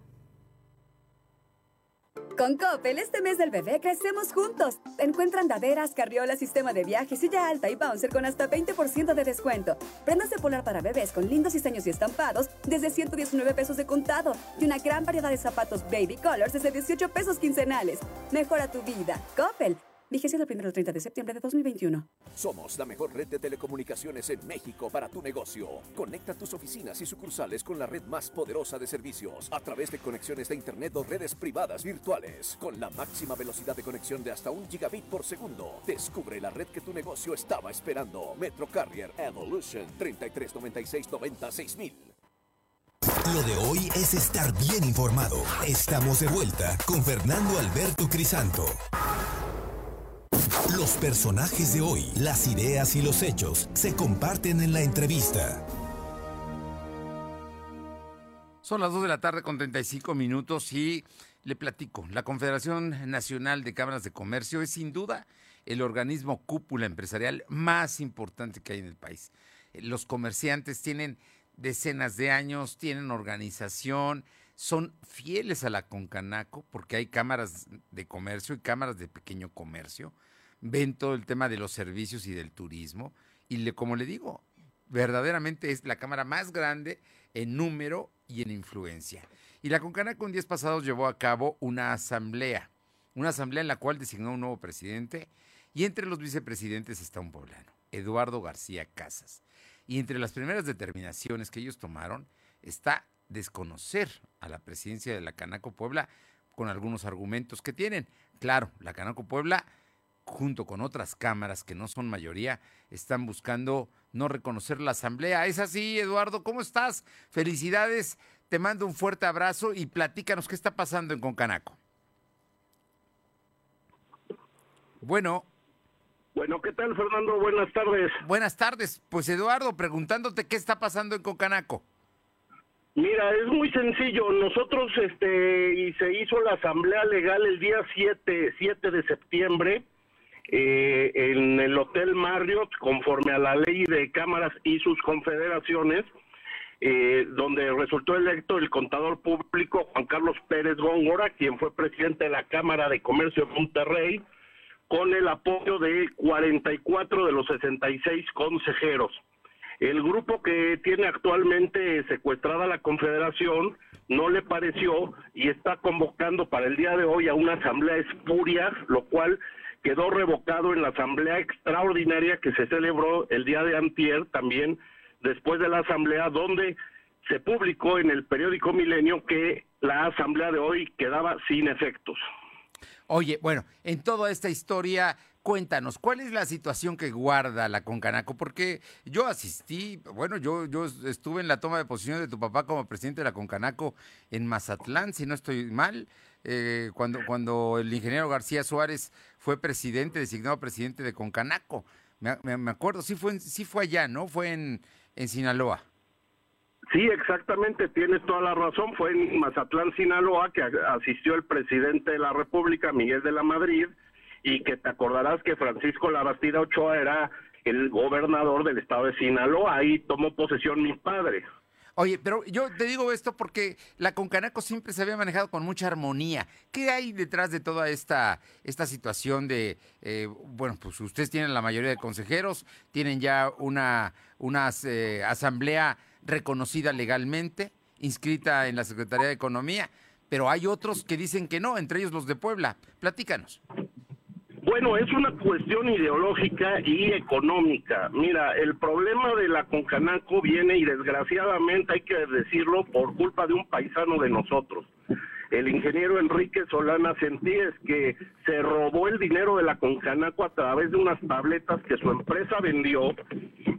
J: Con Coppel, este mes del bebé crecemos juntos. Encuentra andaderas, carriolas, sistema de viaje, silla alta y bouncer con hasta 20% de descuento. Prendas de polar para bebés con lindos diseños y estampados desde 119 pesos de contado. Y una gran variedad de zapatos baby colors desde 18 pesos quincenales. Mejora tu vida. Coppel. Vigencia del 1 al 30 de septiembre de 2021.
I: Somos la mejor red de telecomunicaciones en México para tu negocio. Conecta tus oficinas y sucursales con la red más poderosa de servicios a través de conexiones de Internet o redes privadas virtuales. Con la máxima velocidad de conexión de hasta un gigabit por segundo. Descubre la red que tu negocio estaba esperando. Metro Carrier Evolution 3396 96000. Lo de hoy es estar bien informado. Estamos de vuelta con Fernando Alberto Crisanto. Los personajes de hoy, las ideas y los hechos se comparten en la entrevista.
A: Son las 2 de la tarde con 35 minutos y le platico. La Confederación Nacional de Cámaras de Comercio es sin duda el organismo cúpula empresarial más importante que hay en el país. Los comerciantes tienen decenas de años, tienen organización, son fieles a la Concanaco porque hay cámaras de comercio y cámaras de pequeño comercio. Ven todo el tema de los servicios y del turismo. Y le, como le digo, verdaderamente es la cámara más grande en número y en influencia. Y la Concanaco en días pasados llevó a cabo una asamblea, una asamblea en la cual designó un nuevo presidente y entre los vicepresidentes está un poblano, Eduardo García Casas. Y entre las primeras determinaciones que ellos tomaron está desconocer a la presidencia de la Canaco Puebla con algunos argumentos que tienen. Claro, la Canaco Puebla, junto con otras cámaras que no son mayoría, están buscando no reconocer la asamblea. Es así, Eduardo, ¿cómo estás? Felicidades, te mando un fuerte abrazo y platícanos qué está pasando en Concanaco. Bueno.
R: Bueno, ¿qué tal, Fernando? Buenas tardes.
A: Buenas tardes. Pues Eduardo, preguntándote qué está pasando en Concanaco.
R: Mira, es muy sencillo. Nosotros, este, y se hizo la asamblea legal el día 7, 7 de septiembre eh, en el Hotel Marriott, conforme a la ley de cámaras y sus confederaciones, eh, donde resultó electo el contador público Juan Carlos Pérez Góngora, quien fue presidente de la Cámara de Comercio de Monterrey, con el apoyo de 44 de los 66 consejeros. El grupo que tiene actualmente secuestrada la Confederación no le pareció y está convocando para el día de hoy a una asamblea espuria, lo cual quedó revocado en la asamblea extraordinaria que se celebró el día de antier también después de la asamblea donde se publicó en el periódico Milenio que la asamblea de hoy quedaba sin efectos.
A: Oye, bueno, en toda esta historia, cuéntanos, ¿cuál es la situación que guarda la Concanaco? Porque yo asistí, bueno, yo, yo estuve en la toma de posición de tu papá como presidente de la Concanaco en Mazatlán, si no estoy mal, eh, cuando, cuando el ingeniero García Suárez fue presidente, designado presidente de Concanaco. Me, me- me acuerdo, sí fue, en- sí fue allá, ¿no? Fue en, en Sinaloa.
R: Sí, exactamente, tienes toda la razón. Fue en Mazatlán, Sinaloa, que asistió el presidente de la República, Miguel de la Madrid, y que te acordarás que Francisco Labastida Ochoa era el gobernador del estado de Sinaloa. Ahí tomó posesión mi padre.
A: Oye, pero yo te digo esto porque la Concanaco siempre se había manejado con mucha armonía. ¿Qué hay detrás de toda esta, esta situación de, eh, bueno, pues ustedes tienen la mayoría de consejeros, tienen ya una, una eh, asamblea reconocida legalmente, inscrita en la Secretaría de Economía, pero hay otros que dicen que no, entre ellos los de Puebla. Platícanos.
R: Bueno, es una cuestión ideológica y económica. Mira, el problema de la Concanaco viene y desgraciadamente hay que decirlo por culpa de un paisano de nosotros. El ingeniero Enrique Solana Sentíes que se robó el dinero de la Concanaco a través de unas tabletas que su empresa vendió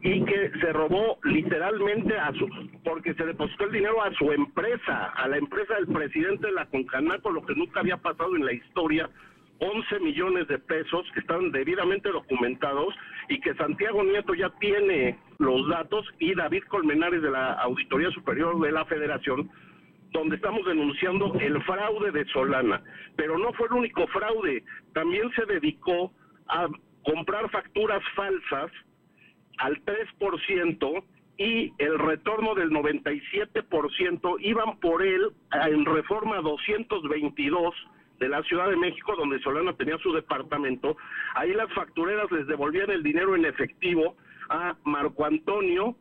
R: y que se robó literalmente a su porque se depositó el dinero a su empresa, a la empresa del presidente de la Concanaco, lo que nunca había pasado en la historia 11 millones de pesos que están debidamente documentados y que Santiago Nieto ya tiene los datos y David Colmenares de la Auditoría Superior de la Federación, donde estamos denunciando el fraude de Solana. Pero no fue el único fraude, también se dedicó a comprar facturas falsas al 3% y el retorno del 97% iban por él en reforma 222 de la Ciudad de México, donde Solana tenía su departamento, ahí las factureras les devolvían el dinero en efectivo a Marco Antonio,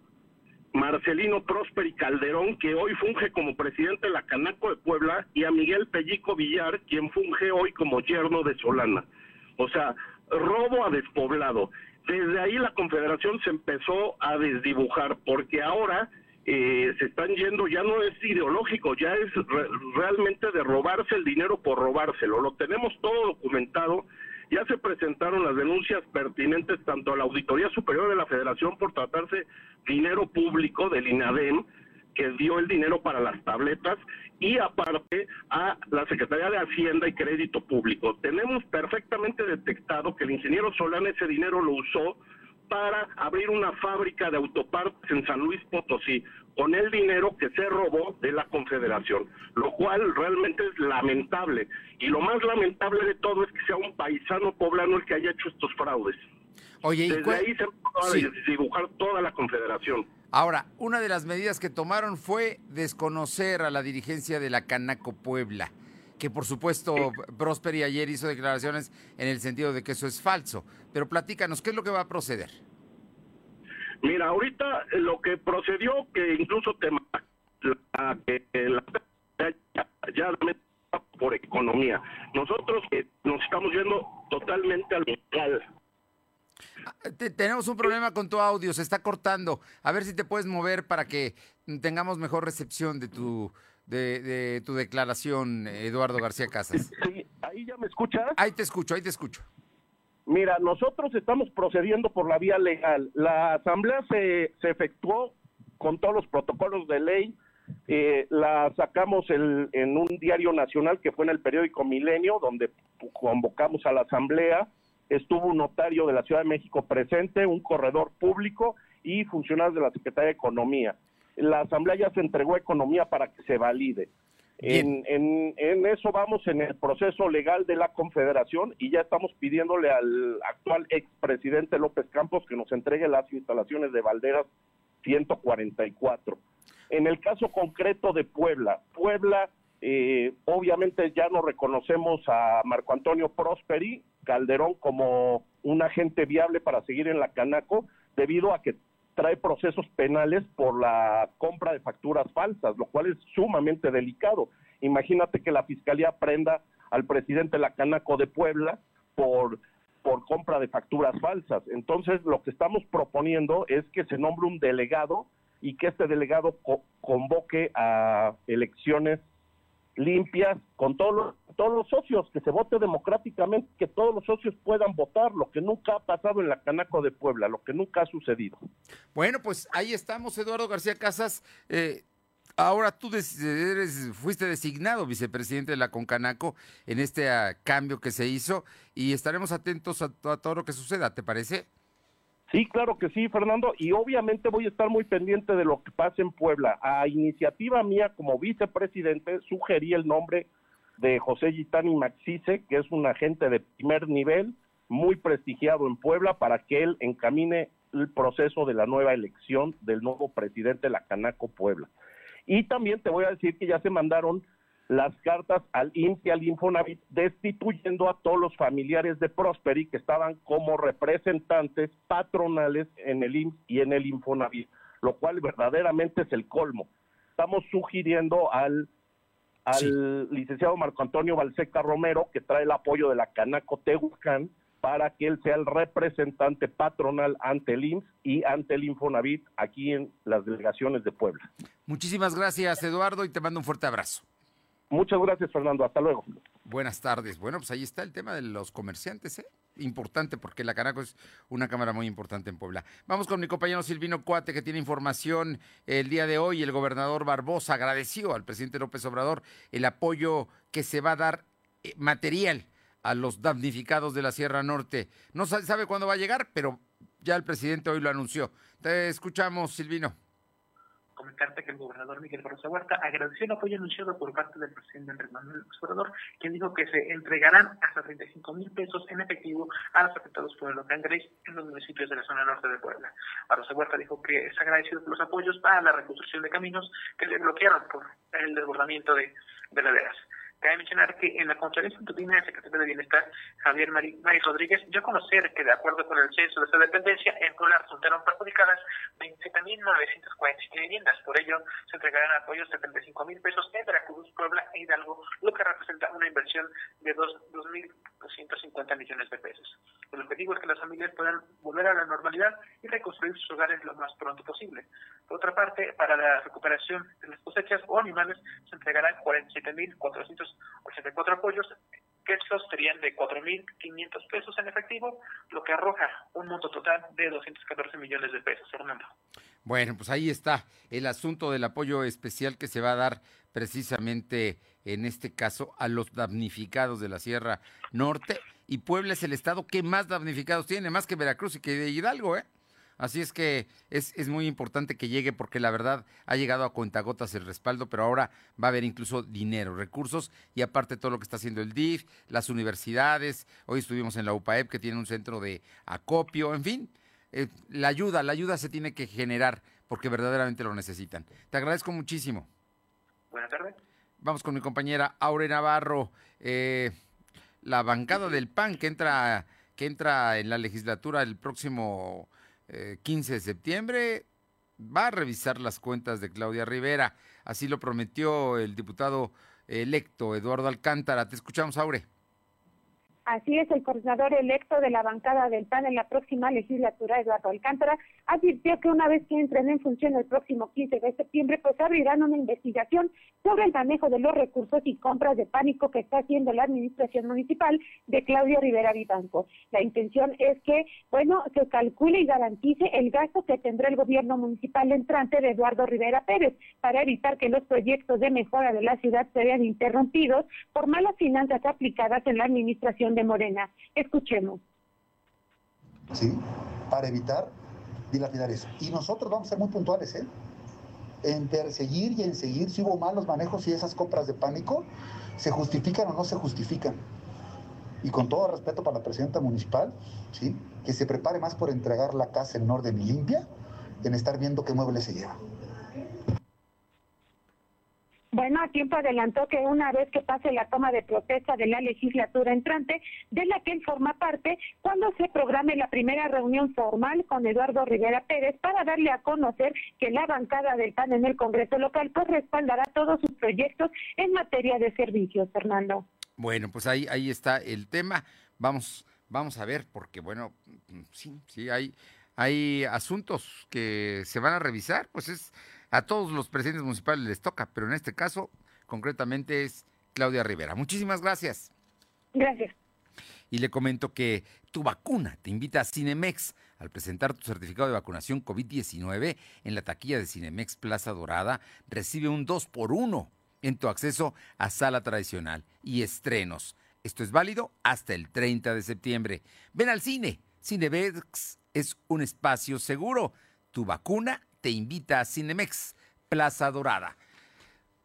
R: Marcelino Prósper y Calderón, que hoy funge como presidente de la Canaco de Puebla, y a Miguel Pellico Villar, quien funge hoy como yerno de Solana. O sea, robo a despoblado. Desde ahí la Confederación se empezó a desdibujar, porque ahora eh, se están yendo, ya no es ideológico, ya es re- realmente de robarse el dinero por robárselo. Lo tenemos todo documentado. Ya se presentaron las denuncias pertinentes tanto a la Auditoría Superior de la Federación por tratarse dinero público del INADEM, que dio el dinero para las tabletas, y aparte a la Secretaría de Hacienda y Crédito Público. Tenemos perfectamente detectado que el ingeniero Solana ese dinero lo usó para abrir una fábrica de autopartes en San Luis Potosí con el dinero que se robó de la Confederación, lo cual realmente es lamentable. Y lo más lamentable de todo es que sea un paisano poblano el que haya hecho estos fraudes.
A: Oye, ¿y
R: Desde
A: cuál-
R: ahí se empezó a
A: Sí.
R: dibujar toda la Confederación.
A: Ahora, una de las medidas que tomaron fue desconocer a la dirigencia de la Canaco Puebla, que por supuesto Prosperi ayer hizo declaraciones en el sentido de que eso es falso. Pero platícanos, ¿qué es lo que va a proceder?
R: Mira, ahorita lo que procedió, que incluso te la, que la, ya, ya por economía. Nosotros eh, nos estamos yendo totalmente al local.
A: Te- tenemos un problema con tu audio, se está cortando. A ver si te puedes mover para que tengamos mejor recepción de tu de, de tu declaración, Eduardo García Casas.
R: Sí, ahí ya me escuchas.
A: Ahí te escucho, ahí te escucho.
R: Mira, nosotros estamos procediendo por la vía legal. La asamblea se, se efectuó con todos los protocolos de ley. Eh, la sacamos el- en un diario nacional que fue en el periódico Milenio, donde convocamos a la asamblea. Estuvo un notario de la Ciudad de México presente, un corredor público y funcionarios de la Secretaría de Economía. La asamblea ya se entregó a Economía para que se valide. En, en, en eso vamos en el proceso legal de la Confederación y ya estamos pidiéndole al actual expresidente López Campos que nos entregue las instalaciones de Valderas 144. En el caso concreto de Puebla, Puebla, eh, obviamente ya no reconocemos a Marco Antonio Prosperi Calderón como un agente viable para seguir en la Canaco debido a que trae procesos penales por la compra de facturas falsas, lo cual es sumamente delicado. Imagínate que la fiscalía prenda al presidente de la Canaco de Puebla por por compra de facturas falsas. Entonces, lo que estamos proponiendo es que se nombre un delegado y que este delegado co- convoque a elecciones limpias con todos los, todos los socios, que se vote democráticamente, que todos los socios puedan votar, lo que nunca ha pasado en la Canaco de Puebla, lo que nunca ha sucedido.
A: Bueno, pues ahí estamos, Eduardo García Casas. Eh, ahora tú eres, fuiste designado vicepresidente de la Concanaco en este ah, cambio que se hizo y estaremos atentos a todo lo que suceda, ¿te parece?
R: Sí, claro que sí, Fernando, y obviamente voy a estar muy pendiente de lo que pase en Puebla. A iniciativa mía como vicepresidente sugerí el nombre de José Gitani Maxice, que es un agente de primer nivel, muy prestigiado en Puebla, para que él encamine el proceso de la nueva elección del nuevo presidente de la Canaco Puebla. Y también te voy a decir que ya se mandaron las cartas al INSS y al Infonavit destituyendo a todos los familiares de Prosperi que estaban como representantes patronales en el IMSS y en el Infonavit, lo cual verdaderamente es el colmo. Estamos sugiriendo al al licenciado Marco Antonio Balseca Romero, que trae el apoyo de la Canaco Tehuacán, para que él sea el representante patronal ante el IMSS y ante el Infonavit aquí en las delegaciones de Puebla.
A: Muchísimas gracias, Eduardo, y te mando un fuerte abrazo.
R: Muchas gracias, Fernando. Hasta luego.
A: Buenas tardes. Bueno, pues ahí está el tema de los comerciantes, ¿eh? Importante, porque la Canaco es una cámara muy importante en Puebla. Vamos con mi compañero Silvino Cuate, que tiene información el día de hoy. El gobernador Barbosa agradeció al presidente López Obrador el apoyo que se va a dar eh, material a los damnificados de la Sierra Norte. No sa- sabe cuándo va a llegar, pero ya el presidente hoy lo anunció. Te escuchamos, Silvino.
D: Comentarte que el gobernador Miguel Barroso Huerta agradeció el apoyo anunciado por parte del presidente Andrés Manuel Obrador, quien dijo que se entregarán hasta 35 mil pesos en efectivo a los afectados por el huracán Grace en los municipios de la zona norte de Puebla. Barroso Huerta dijo que es agradecido por los apoyos para la reconstrucción de caminos que se bloquearon por el desbordamiento de, de laderas. Cabe mencionar que en la conferencia matutina del secretario de Bienestar, Javier Mari Rodríguez, dio a conocer que de acuerdo con el censo de esa dependencia, en Puebla resultaron perjudicadas 27.947 viviendas. Por ello, se entregarán apoyos de 35 mil pesos en Veracruz, Puebla e Hidalgo, lo que representa una inversión de dos- 2.250 millones de pesos. El objetivo es que las familias puedan volver a la normalidad y reconstruir sus hogares lo más pronto posible. Por otra parte, para la recuperación de las cosechas o animales, se entregarán 47.484 apoyos, que estos serían de 4.500 pesos en efectivo, lo que arroja un monto total de 214 millones de pesos, Fernando.
A: Bueno, pues ahí está el asunto del apoyo especial que se va a dar precisamente en este caso a los damnificados de la Sierra Norte. Y Puebla es el estado que más damnificados tiene, más que Veracruz y que Hidalgo, ¿eh? Así es que es, es muy importante que llegue porque la verdad ha llegado a cuentagotas el respaldo, pero ahora va a haber incluso dinero, recursos y aparte todo lo que está haciendo el DIF, las universidades. Hoy estuvimos en la UPAEP que tiene un centro de acopio, en fin. eh, la ayuda, la ayuda se tiene que generar porque verdaderamente lo necesitan. Te agradezco muchísimo.
D: Buenas tardes.
A: Vamos con mi compañera Aure Navarro. Eh, la bancada del PAN que entra, que entra en la legislatura el próximo eh, 15 de septiembre va a revisar las cuentas de Claudia Rivera. Así lo prometió el diputado electo Eduardo Alcántara. Te escuchamos, Aure.
F: Así es, el coordinador electo de la bancada del PAN en la próxima legislatura, Eduardo Alcántara, advirtió que una vez que entren en función el próximo 15 de septiembre, pues abrirán una investigación sobre el manejo de los recursos y compras de pánico que está haciendo la administración municipal de Claudia Rivera Vivanco. La intención es que, bueno, se calcule y garantice el gasto que tendrá el gobierno municipal entrante de Eduardo Rivera Pérez para evitar que los proyectos de mejora de la ciudad se vean interrumpidos por malas finanzas aplicadas en la administración de Morena. Escuchemos.
S: ¿sí? Para evitar dilapidar eso. Y nosotros vamos a ser muy puntuales, ¿eh? En perseguir y en seguir si hubo malos manejos y esas compras de pánico, ¿se justifican o no se justifican? Y con todo respeto para la presidenta municipal, ¿sí? Que se prepare más por entregar la casa en orden y limpia, en estar viendo qué muebles se lleva.
F: Bueno, a tiempo adelantó que una vez que pase la toma de protesta de la legislatura entrante, de la que él forma parte, cuando se programe la primera reunión formal con Eduardo Rivera Pérez para darle a conocer que la bancada del PAN en el Congreso local pues respaldará todos sus proyectos en materia de servicios, Fernando.
A: Bueno, pues ahí, ahí está el tema. Vamos, vamos a ver, porque bueno, mm, sí, sí, hay, hay asuntos que se van a revisar, pues es a todos los presidentes municipales les toca, pero en este caso, concretamente es Claudia Rivera. Muchísimas gracias.
F: Gracias.
A: Y le comento que tu vacuna te invita a Cinemex al presentar tu certificado de vacunación COVID-19 en la taquilla de Cinemex Plaza Dorada, recibe un 2 por 1 en tu acceso a sala tradicional y estrenos. Esto es válido hasta el 30 de septiembre. Ven al cine. Cinemex es un espacio seguro. Tu vacuna te invita a Cinemex Plaza Dorada.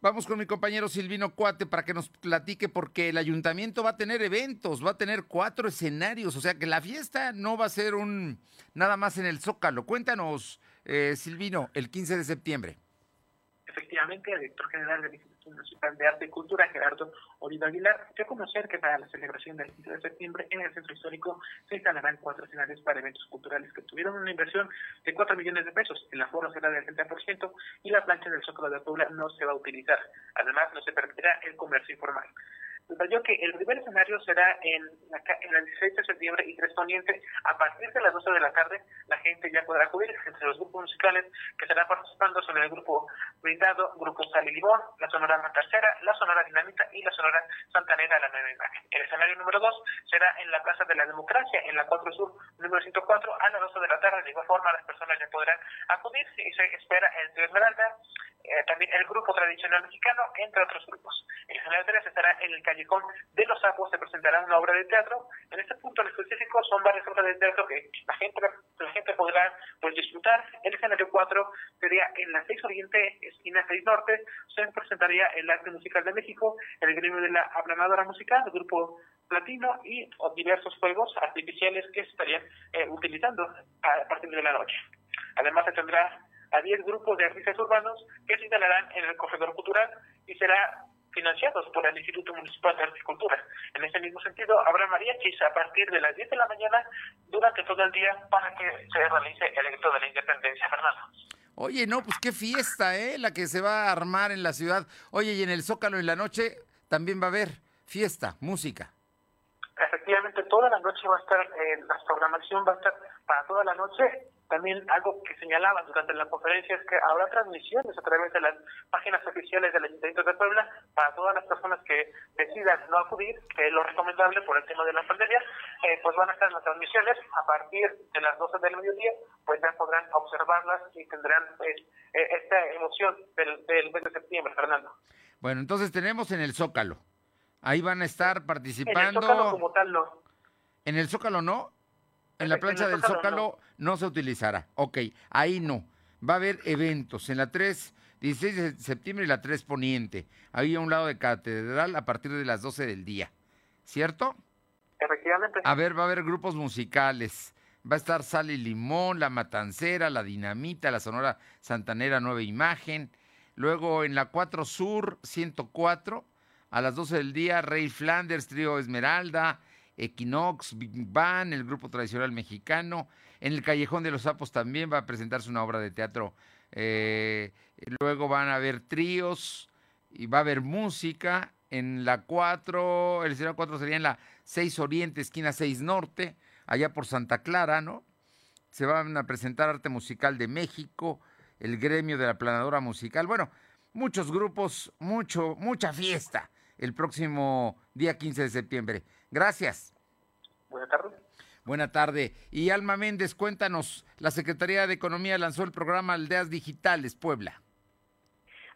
A: Vamos con mi compañero Silvino Cuate para que nos platique porque el ayuntamiento va a tener eventos, va a tener cuatro escenarios, o sea que la fiesta no va a ser un nada más en el Zócalo. Cuéntanos, eh, Silvino, el 15 de septiembre.
D: Efectivamente, director general Instituto Municipal de Arte y Cultura, Gerardo Oliva Aguilar, dio a conocer que para la celebración del 15 de septiembre en el centro histórico se instalarán cuatro escenarios para eventos culturales que tuvieron una inversión de 4 millones de pesos. El aforo será del 30% y la plancha del Zócalo de Puebla no se va a utilizar. Además, no se permitirá el comercio informal. Detalló que el primer escenario será en, la, en el 16 de septiembre y correspondiente a partir de las 12 de la tarde. La gente ya podrá acudir entre los grupos musicales que estarán participando son el grupo Blindado, Grupo Sal y Limón, la Sonora La Tercera, la Sonora Dinamita y la Sonora Santanera La Nueva Imagen. El escenario número 2 será en la Plaza de la Democracia, en la 4 Sur, número 104, a las 12 de la tarde. De igual forma, las personas ya podrán acudir y se espera el Trío Esmeralda, eh, también el grupo tradicional mexicano, entre otros grupos. El escenario 3 estará en el Callejón de los Sapos, se presentará una obra de teatro. En este punto en específico son varias obras de teatro que la gente, la gente podrá pues, disfrutar. El escenario 4 sería en la 6 Oriente, esquina 6 Norte, se presentaría el Arte Musical de México, el gremio de la aplanadora musical, el grupo platino y diversos juegos artificiales que se estarían eh, utilizando a partir de la noche. Además se tendrá a 10 grupos de artistas urbanos que se instalarán en el corredor cultural y será financiados por el Instituto Municipal de Arte y Cultura. En ese mismo sentido, habrá mariachis a partir de las 10 de la mañana durante todo el día para que se realice el grito de la independencia, Fernando.
A: Oye, no, pues qué fiesta, ¿eh? La que se va a armar en la ciudad. Oye, y en el Zócalo en la noche también va a haber fiesta, música.
D: Efectivamente, toda la noche va a estar, eh, la programación va a estar para toda la noche. También algo que señalaban durante la conferencia es que habrá transmisiones a través de las páginas oficiales del Ayuntamiento de Puebla para todas las personas que decidan no acudir, que es lo recomendable por el tema de la pandemia, eh, pues van a estar las transmisiones a partir de las 12 del mediodía, pues ya podrán observarlas y tendrán pues, eh, esta emoción del, del mes de septiembre, Fernando.
A: Bueno, entonces tenemos en el Zócalo. Ahí van a estar
D: En el
A: participando.
D: Zócalo como tal no.
A: ¿En el Zócalo no? En la plancha
D: el
A: del
D: Zócalo
A: Zócalo no. se utilizará. Ok, ahí no. Va a haber eventos en la 3, 16 de septiembre y la 3 Poniente. Ahí a un lado de Catedral a partir de las 12 del día. ¿Cierto?
D: Efectivamente.
A: A ver, va a haber grupos musicales. Va a estar Sal y Limón, La Matancera, La Dinamita, La Sonora Santanera Nueva Imagen. Luego en la 4 Sur 104, a las 12 del día, Rey Flanders, Trío Esmeralda, Equinox, Big Bang, el grupo tradicional mexicano. En el Callejón de los Sapos también va a presentarse una obra de teatro. Eh, luego van a haber tríos y va a haber música. En la 4, el escenario 4 sería en la 6 Oriente, esquina 6 Norte, allá por Santa Clara, ¿no? Se van a presentar arte musical de México, el gremio de la planadora musical. Bueno, muchos grupos, mucho, mucha fiesta el próximo día 15 de septiembre. Gracias.
D: Buenas tardes.
A: Buena tarde. Y Alma Méndez, cuéntanos, la Secretaría de Economía lanzó el programa Aldeas Digitales Puebla.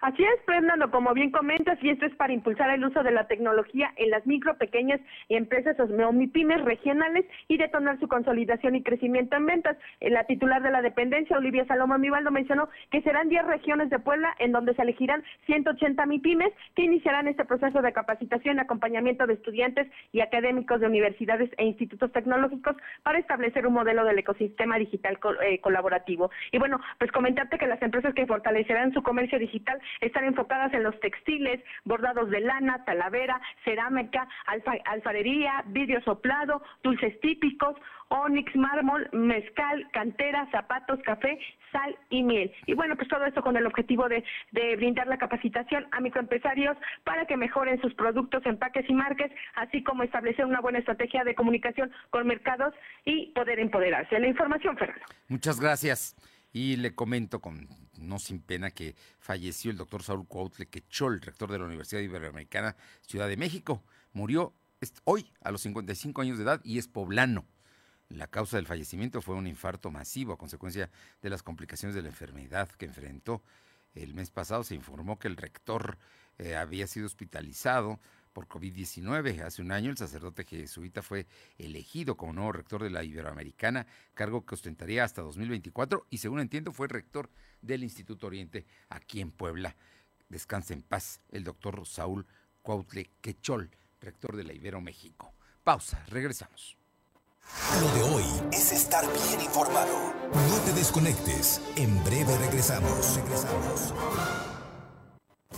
B: Así es, Fernando, como bien comentas, y esto es para impulsar el uso de la tecnología en las micro, pequeñas empresas o MIPIMES regionales y detonar su consolidación y crecimiento en ventas. Eh, La titular de la dependencia, Olivia Salomón Mivaldo, mencionó que serán 10 regiones de Puebla en donde se elegirán 180 MIPIMES que iniciarán este proceso de capacitación y acompañamiento de estudiantes y académicos de universidades e institutos tecnológicos para establecer un modelo del ecosistema digital eh, colaborativo. Y bueno, pues comentarte que las empresas que fortalecerán su comercio digital están enfocadas en los textiles, bordados de lana, talavera, cerámica, alfa- alfarería, vidrio soplado, dulces típicos, onix, mármol, mezcal, cantera, zapatos, café, sal y miel. Y bueno, pues todo esto con el objetivo de, de brindar la capacitación a microempresarios para que mejoren sus productos, empaques y marques, así como establecer una buena estrategia de comunicación con mercados y poder empoderarse. La información, Fernando.
A: Muchas gracias. Y le comento con no sin pena que falleció el doctor Saúl Cuautle Quechol, rector de la Universidad Iberoamericana Ciudad de México. Murió hoy a los 55 años de edad y es poblano. La causa del fallecimiento fue un infarto masivo a consecuencia de las complicaciones de la enfermedad que enfrentó. El mes pasado se informó que el rector eh, había sido hospitalizado por COVID-19. Hace un año el sacerdote jesuita fue elegido como nuevo rector de la Iberoamericana, cargo que ostentaría hasta 2024 y según entiendo fue rector del Instituto Oriente aquí en Puebla. Descanse en paz el doctor Saúl Cuautle Quechol, rector de la Ibero México. Pausa, regresamos.
I: Lo de hoy es estar bien informado. No te desconectes. En breve regresamos. Regresamos.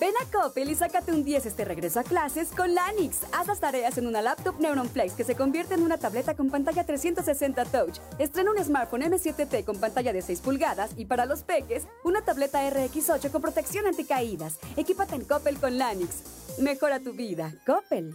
J: Ven a Coppel y sácate un 10 este regreso a clases con Lanix. Haz las tareas en una laptop Neuron Flex que se convierte en una tableta con pantalla 360 Touch. Estrena un smartphone M7T con pantalla de 6 pulgadas y para los peques, una tableta RX8 con protección anticaídas. Equípate en Coppel con Lanix. Mejora tu vida. Coppel.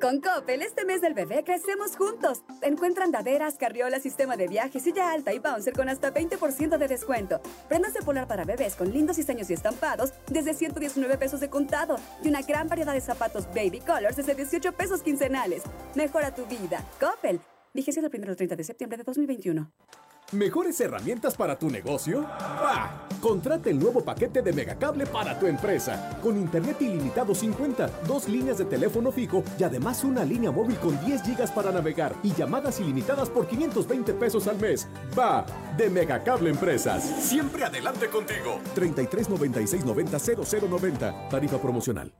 J: Con Coppel, este mes del bebé crecemos juntos. Encuentra andaderas, carriolas, sistema de viaje, silla alta y bouncer con hasta 20% de descuento. Prendas de polar para bebés con lindos diseños y estampados desde 119 pesos de contado. Y una gran variedad de zapatos baby colors desde 18 pesos quincenales. Mejora tu vida. Coppel. Vigencia del 1 al 30 de septiembre de 2021.
M: ¿Mejores herramientas para tu negocio? ¡Bah! Contrata el nuevo paquete de Megacable para tu empresa. Con internet ilimitado 50, dos líneas de teléfono fijo y además una línea móvil con 10 gigas para navegar y llamadas ilimitadas por 520 pesos al mes. ¡Va! De Megacable Empresas. Siempre adelante contigo. 33 96 90 0090. Tarifa promocional.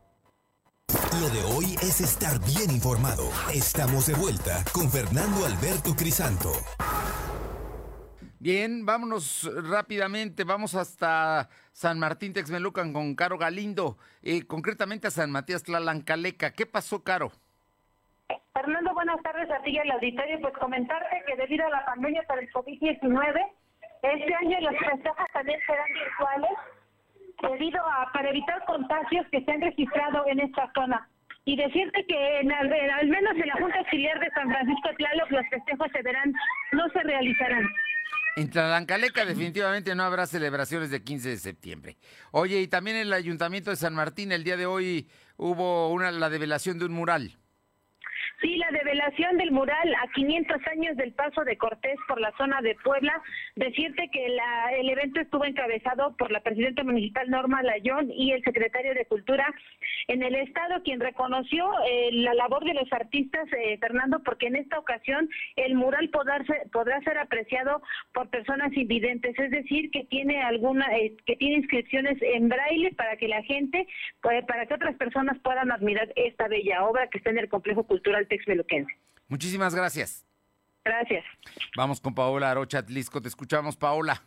I: Lo de hoy es estar bien informado. Estamos de vuelta con Fernando Alberto Crisanto.
A: Bien, vámonos rápidamente, vamos hasta San Martín Texmelucan con Caro Galindo, eh, concretamente a San Matías Tlalancaleca. ¿Qué pasó, Caro?
B: Fernando, buenas tardes a ti y al auditorio. Pues comentarte que debido a la pandemia por el COVID-19, este año los festejos también serán virtuales debido a para evitar contagios que se han registrado en esta zona. Y decirte que en al, en al menos en la Junta Auxiliar de San Francisco Tlaloc los festejos se verán, no se realizarán.
A: En Tlalancaleca definitivamente no habrá celebraciones de 15 de septiembre. Oye, y también en el Ayuntamiento de San Martín el día de hoy hubo una la develación de un mural.
B: Sí, la develación del mural a 500 años del paso de Cortés por la zona de Puebla. Decirte que la, el evento estuvo encabezado por la presidenta municipal Norma Layón y el secretario de Cultura en el Estado, quien reconoció eh, la labor de los artistas, eh, Fernando, porque en esta ocasión el mural podrá ser, podrá ser apreciado por personas invidentes, es decir, que tiene alguna, eh, que tiene inscripciones en braille para que la gente, pues, para que otras personas puedan admirar esta bella obra que está en el complejo cultural texmeluquense.
A: Muchísimas gracias.
B: Gracias.
A: Vamos con Paola Arocha Atlisco, te escuchamos, Paola.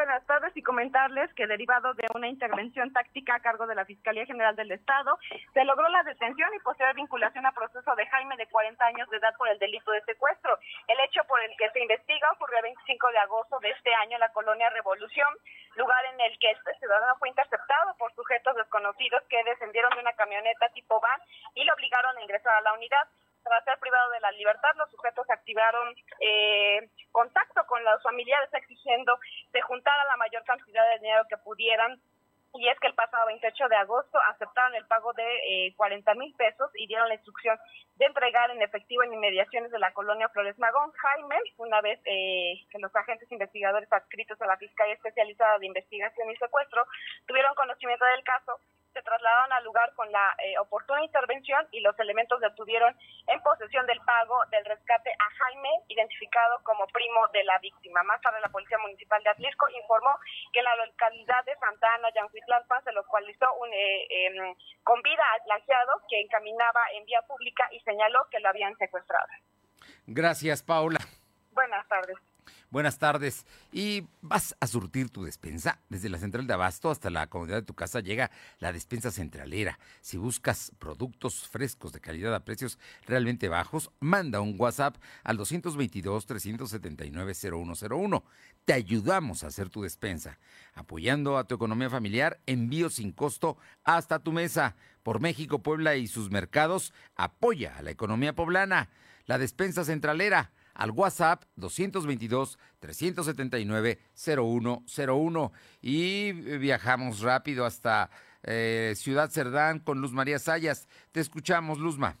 T: Buenas tardes y comentarles que derivado de una intervención táctica a cargo de la Fiscalía General del Estado, se logró la detención y posterior vinculación a proceso de Jaime de 40 años de edad por el delito de secuestro. El hecho por el que se investiga ocurrió el 25 de agosto de este año en la colonia Revolución, lugar en el que este ciudadano fue interceptado por sujetos desconocidos que descendieron de una camioneta tipo van y lo obligaron a ingresar a la unidad tras ser privado de la libertad, los sujetos activaron eh, contacto con los familiares exigiendo se juntara la mayor cantidad de dinero que pudieran. Y es que el pasado 28 de agosto aceptaron el pago de eh, 40 mil pesos y dieron la instrucción de entregar en efectivo en inmediaciones de la colonia Flores Magón. Jaime, una vez eh, que los agentes investigadores adscritos a la Fiscalía Especializada de Investigación y Secuestro tuvieron conocimiento del caso, se trasladaron al lugar con la eh, oportuna intervención y los elementos detuvieron en posesión del pago del rescate a Jaime, identificado como primo de la víctima. Más tarde, la Policía Municipal de Atlisco informó que en la localidad de Santa Ana, Yancuitlalpan, se localizó un, eh, em, con vida al plagiado que encaminaba en vía pública y señaló que lo habían secuestrado.
A: Gracias, Paola.
T: Buenas tardes.
A: Buenas tardes. Y vas a surtir tu despensa. Desde la central de abasto hasta la comodidad de tu casa llega la despensa centralera. Si buscas productos frescos de calidad a precios realmente bajos, manda un WhatsApp al 222-379-0101. Te ayudamos a hacer tu despensa. Apoyando a tu economía familiar, envío sin costo hasta tu mesa. Por México, Puebla y sus mercados, apoya a la economía poblana. La despensa centralera al WhatsApp 222-379-0101 y viajamos rápido hasta eh, Ciudad Cerdán con Luz María Sayas. Te escuchamos, Luzma.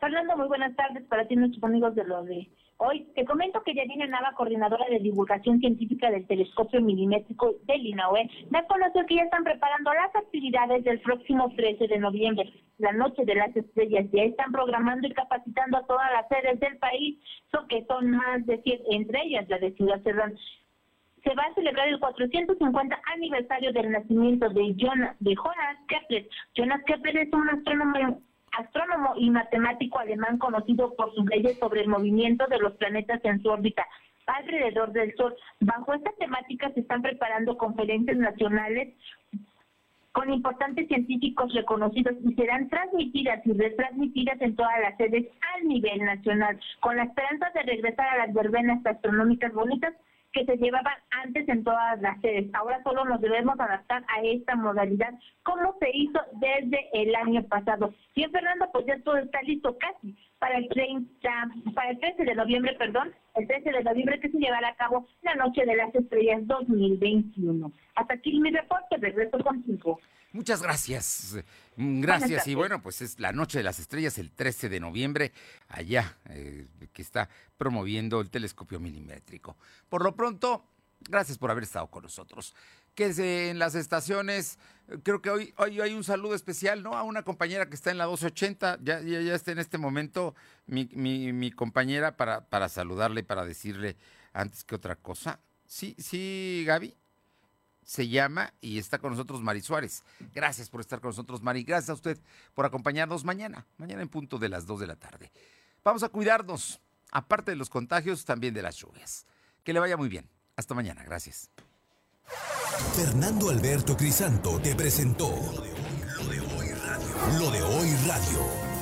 U: Fernando, muy buenas tardes para ti, nuestros amigos de lo de hoy. Te comento que Yanina Nava, coordinadora de divulgación científica del telescopio milimétrico del INAOE, me conoció que ya están preparando las actividades del próximo 13 de noviembre, la Noche de las Estrellas. Ya están programando y capacitando a todas las sedes del país, son que son más de 100, entre ellas la de Ciudad Cerdán se va a celebrar el 450 aniversario del nacimiento de, Jonas, de Jonas Kepler. Jonas Kepler es un astrónomo astrónomo y matemático alemán conocido por sus leyes sobre el movimiento de los planetas en su órbita alrededor del Sol. Bajo esta temática se están preparando conferencias nacionales con importantes científicos reconocidos y serán transmitidas y retransmitidas en todas las sedes a nivel nacional, con la esperanza de regresar a las verbenas astronómicas bonitas que se llevaban antes en todas las sedes. Ahora solo nos debemos adaptar a esta modalidad, como se hizo desde el año pasado. Bien, Fernando, pues ya todo está listo casi para el 30, para el 13 de noviembre, perdón, el 13 de noviembre que se llevará a cabo la Noche de las Estrellas 2021. Hasta aquí mi reporte, regreso contigo.
A: Muchas gracias. Mm, gracias. Y bueno, pues es la Noche de las Estrellas el 13 de noviembre, allá, eh, que está promoviendo el telescopio milimétrico. Por lo pronto, gracias por haber estado con nosotros. Que en las estaciones, creo que hoy, hoy hay un saludo especial, ¿no? A una compañera que está en la 1280, ya, ya, ya está en este momento mi, mi, mi compañera para, para saludarle y para decirle antes que otra cosa. Sí, sí, Gaby se llama y está con nosotros Mari Suárez. Gracias por estar con nosotros, Mari. Gracias a usted por acompañarnos mañana, mañana en punto de las 2 de la tarde. Vamos a cuidarnos, aparte de los contagios, también de las lluvias. Que le vaya muy bien. Hasta mañana. Gracias.
I: Fernando Alberto Crisanto te presentó Lo de hoy radio. Lo de hoy radio.